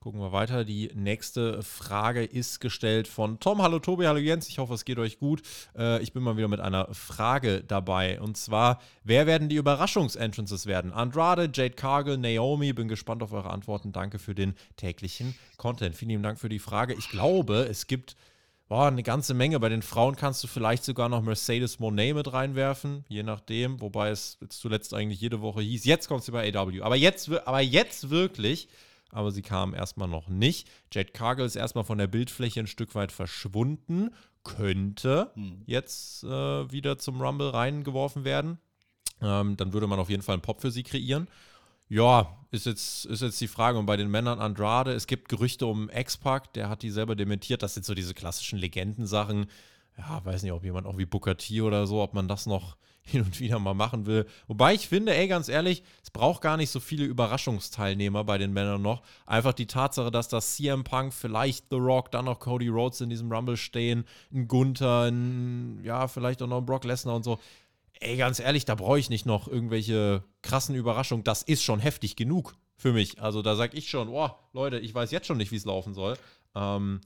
Gucken wir weiter. Die nächste Frage ist gestellt von Tom. Hallo Tobi, hallo Jens. Ich hoffe, es geht euch gut. Äh, ich bin mal wieder mit einer Frage dabei. Und zwar, wer werden die Überraschungsentrances werden? Andrade, Jade Cargill, Naomi. Bin gespannt auf eure Antworten. Danke für den täglichen Content. Vielen lieben Dank für die Frage. Ich glaube, es gibt boah, eine ganze Menge. Bei den Frauen kannst du vielleicht sogar noch Mercedes Monet mit reinwerfen, je nachdem. Wobei es jetzt zuletzt eigentlich jede Woche hieß, jetzt kommt sie bei AW. Aber jetzt, aber jetzt wirklich aber sie kam erstmal noch nicht. Jade Cargill ist erstmal von der Bildfläche ein Stück weit verschwunden, könnte hm. jetzt äh, wieder zum Rumble reingeworfen werden. Ähm, dann würde man auf jeden Fall einen Pop für sie kreieren. Ja, ist jetzt, ist jetzt die Frage. Und bei den Männern Andrade, es gibt Gerüchte um X-Pac, der hat die selber dementiert. Das sind so diese klassischen Legendensachen. Ja, weiß nicht, ob jemand auch wie Booker T oder so, ob man das noch hin und wieder mal machen will. Wobei ich finde, ey, ganz ehrlich, es braucht gar nicht so viele Überraschungsteilnehmer bei den Männern noch. Einfach die Tatsache, dass das CM Punk, vielleicht The Rock, dann noch Cody Rhodes in diesem Rumble stehen, ein Gunther, ein, ja, vielleicht auch noch ein Brock Lesnar und so. Ey, ganz ehrlich, da brauche ich nicht noch irgendwelche krassen Überraschungen. Das ist schon heftig genug für mich. Also da sage ich schon, boah, Leute, ich weiß jetzt schon nicht, wie es laufen soll. Ähm,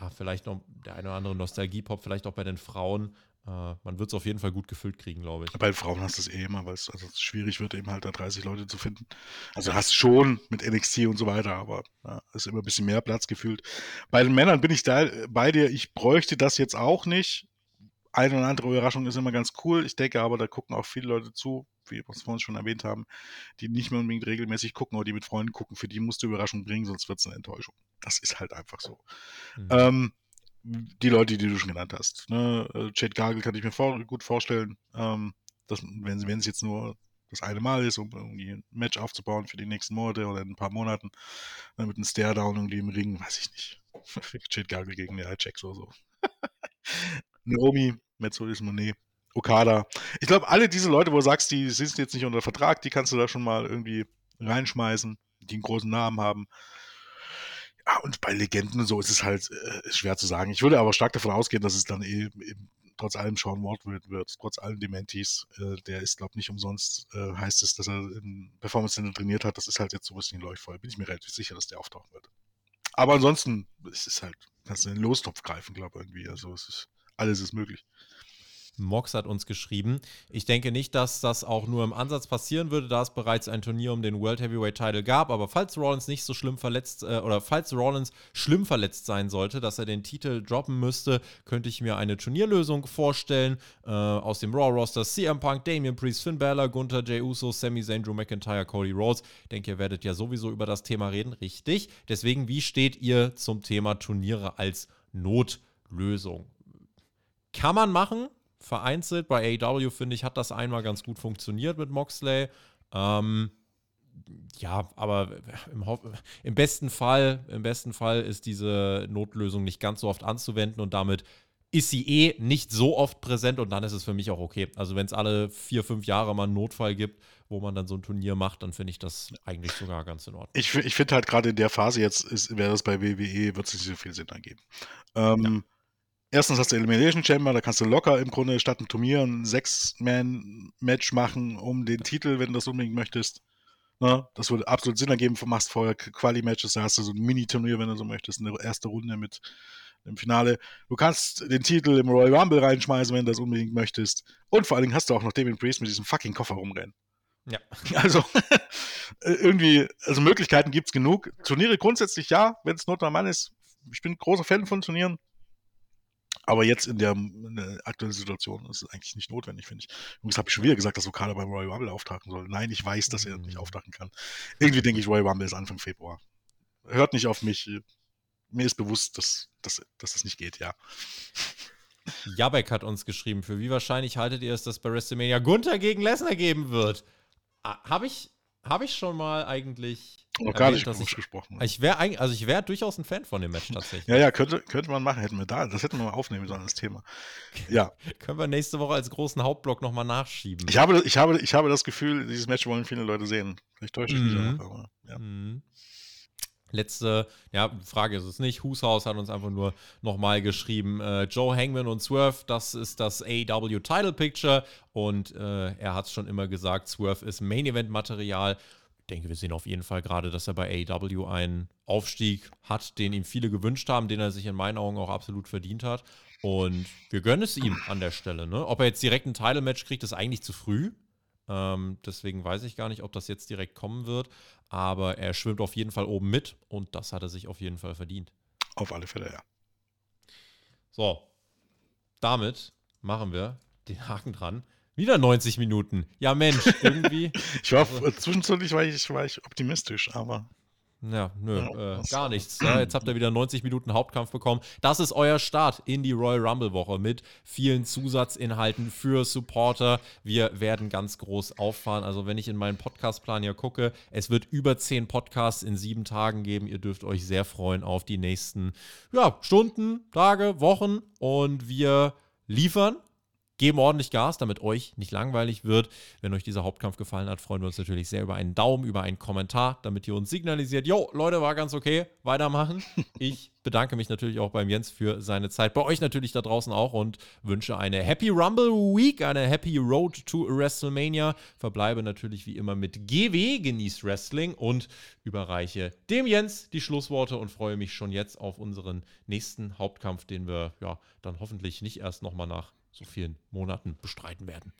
ja, vielleicht noch der eine oder andere Nostalgie-Pop, vielleicht auch bei den Frauen. Äh, man wird es auf jeden Fall gut gefüllt kriegen, glaube ich. Bei Frauen hast du es eh immer, weil es also schwierig wird, eben halt da 30 Leute zu finden. Also hast schon mit NXT und so weiter, aber ja, ist immer ein bisschen mehr Platz gefühlt. Bei den Männern bin ich da bei dir, ich bräuchte das jetzt auch nicht. Eine oder andere Überraschung ist immer ganz cool. Ich denke aber, da gucken auch viele Leute zu, wie wir es vorhin schon erwähnt haben, die nicht mehr unbedingt regelmäßig gucken oder die mit Freunden gucken. Für die musst du Überraschung bringen, sonst wird es eine Enttäuschung. Das ist halt einfach so. Mhm. Ähm, die Leute, die du schon genannt hast. Ne? Äh, Jade Gargle kann ich mir vor, gut vorstellen, ähm, dass, wenn, es jetzt nur das eine Mal ist, um irgendwie ein Match aufzubauen für die nächsten Monate oder in ein paar Monaten, dann mit einem Stare-Down irgendwie im Ring, weiß ich nicht. Jade Gargle gegen der Jack so so. Naomi, Metzolis Monet, Okada. Ich glaube, alle diese Leute, wo du sagst, die sind jetzt nicht unter Vertrag, die kannst du da schon mal irgendwie reinschmeißen, die einen großen Namen haben. Ja, und bei Legenden und so ist es halt äh, schwer zu sagen. Ich würde aber stark davon ausgehen, dass es dann eben, eben trotz allem Sean Ward wird, wird trotz allen Dementis. Äh, der ist, glaube ich, nicht umsonst, äh, heißt es, dass er in Performance Center trainiert hat. Das ist halt jetzt so ein bisschen leuchtvoll. Bin ich mir relativ sicher, dass der auftauchen wird. Aber ansonsten, es ist halt, kannst du in den Lostopf greifen, glaube ich, irgendwie. Also es ist, alles ist möglich. Mox hat uns geschrieben. Ich denke nicht, dass das auch nur im Ansatz passieren würde, da es bereits ein Turnier um den World Heavyweight Title gab. Aber falls Rollins nicht so schlimm verletzt äh, oder falls Rollins schlimm verletzt sein sollte, dass er den Titel droppen müsste, könnte ich mir eine Turnierlösung vorstellen. Äh, aus dem Raw Roster CM Punk, Damian Priest, Finn Balor, Gunther, Jey Uso, Sami Zayn, Drew McIntyre, Cody Rhodes. Ich denke, ihr werdet ja sowieso über das Thema reden. Richtig. Deswegen, wie steht ihr zum Thema Turniere als Notlösung? Kann man machen, vereinzelt. Bei AEW, finde ich, hat das einmal ganz gut funktioniert mit Moxley. Ähm, ja, aber im, im, besten Fall, im besten Fall ist diese Notlösung nicht ganz so oft anzuwenden und damit ist sie eh nicht so oft präsent und dann ist es für mich auch okay. Also wenn es alle vier, fünf Jahre mal einen Notfall gibt, wo man dann so ein Turnier macht, dann finde ich das eigentlich sogar ganz in Ordnung. Ich, ich finde halt gerade in der Phase jetzt, wäre das bei WWE, wird es nicht so viel Sinn ergeben. Ähm, ja erstens hast du Elimination Chamber, da kannst du locker im Grunde statt einem Turnier ein Six-Man-Match machen um den Titel, wenn du das unbedingt möchtest. Na, ne? das würde absolut Sinn ergeben. Du machst vorher Quali-Matches, da hast du so ein Mini-Turnier, wenn du so möchtest, eine erste Runde mit dem Finale. Du kannst den Titel im Royal Rumble reinschmeißen, wenn du das unbedingt möchtest. Und vor allen Dingen hast du auch noch Damien Priest mit diesem fucking Koffer rumrennen. Ja. Also irgendwie, also Möglichkeiten gibt es genug. Turniere grundsätzlich ja, wenn es not Mann ist. Ich bin großer Fan von Turnieren. Aber jetzt in der, in der, aktuellen Situation ist es eigentlich nicht notwendig, finde ich. Übrigens habe ich schon wieder gesagt, dass Okada beim Royal Rumble auftauchen soll. Nein, ich weiß, dass er nicht mhm. auftauchen kann. Irgendwie denke ich, Royal Rumble ist Anfang Februar. Hört nicht auf mich. Mir ist bewusst, dass, dass, dass das nicht geht, ja. Jabek hat uns geschrieben, für wie wahrscheinlich haltet ihr es, dass bei WrestleMania Gunther gegen Lesnar geben wird? Ah, habe ich, hab ich schon mal eigentlich noch gar nicht dass ich, gesprochen. Ich wäre also ich wäre durchaus ein Fan von dem Match tatsächlich. ja, ja, könnte, könnte man machen, hätten wir da, das hätten wir mal aufnehmen sollen, das Thema. Ja. Können wir nächste Woche als großen Hauptblock nochmal nachschieben. Ich habe, ich, habe, ich habe das Gefühl, dieses Match wollen viele Leute sehen. Vielleicht täusche ich mich mhm. auch, aber ja. Mhm. Letzte, ja, Frage ist es nicht. Hushaus hat uns einfach nur nochmal geschrieben: äh, Joe Hangman und Swerve, das ist das AW Title Picture. Und äh, er hat es schon immer gesagt: Swerve ist Main Event Material denke, wir sehen auf jeden Fall gerade, dass er bei AEW einen Aufstieg hat, den ihm viele gewünscht haben, den er sich in meinen Augen auch absolut verdient hat. Und wir gönnen es ihm an der Stelle. Ne? Ob er jetzt direkt ein Title-Match kriegt, ist eigentlich zu früh. Ähm, deswegen weiß ich gar nicht, ob das jetzt direkt kommen wird. Aber er schwimmt auf jeden Fall oben mit und das hat er sich auf jeden Fall verdient. Auf alle Fälle, ja. So, damit machen wir den Haken dran. Wieder 90 Minuten. Ja, Mensch, irgendwie. ich war also, zwischenzeitlich war ich, war ich optimistisch, aber. Ja, nö, ja, äh, gar nichts. Ja, jetzt habt ihr wieder 90 Minuten Hauptkampf bekommen. Das ist euer Start in die Royal Rumble Woche mit vielen Zusatzinhalten für Supporter. Wir werden ganz groß auffahren. Also, wenn ich in meinen Podcastplan hier gucke, es wird über 10 Podcasts in sieben Tagen geben. Ihr dürft euch sehr freuen auf die nächsten ja, Stunden, Tage, Wochen. Und wir liefern geben ordentlich Gas, damit euch nicht langweilig wird. Wenn euch dieser Hauptkampf gefallen hat, freuen wir uns natürlich sehr über einen Daumen, über einen Kommentar, damit ihr uns signalisiert, jo, Leute, war ganz okay, weitermachen. Ich bedanke mich natürlich auch beim Jens für seine Zeit, bei euch natürlich da draußen auch und wünsche eine Happy Rumble Week, eine Happy Road to WrestleMania. Verbleibe natürlich wie immer mit GW, genießt Wrestling und überreiche dem Jens die Schlussworte und freue mich schon jetzt auf unseren nächsten Hauptkampf, den wir ja dann hoffentlich nicht erst nochmal nach so vielen Monaten bestreiten werden.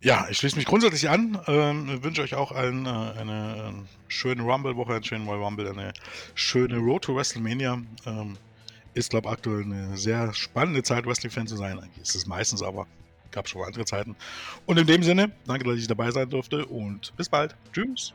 Ja, ich schließe mich grundsätzlich an. Ähm, wünsche euch auch allen äh, eine äh, schöne Rumble-Woche, einen schönen Royal Rumble, eine schöne Road to WrestleMania. Ähm, ist, glaube ich, aktuell eine sehr spannende Zeit, Wrestling-Fan zu sein. Eigentlich ist es meistens, aber gab schon andere Zeiten. Und in dem Sinne, danke, dass ich dabei sein durfte und bis bald. Tschüss.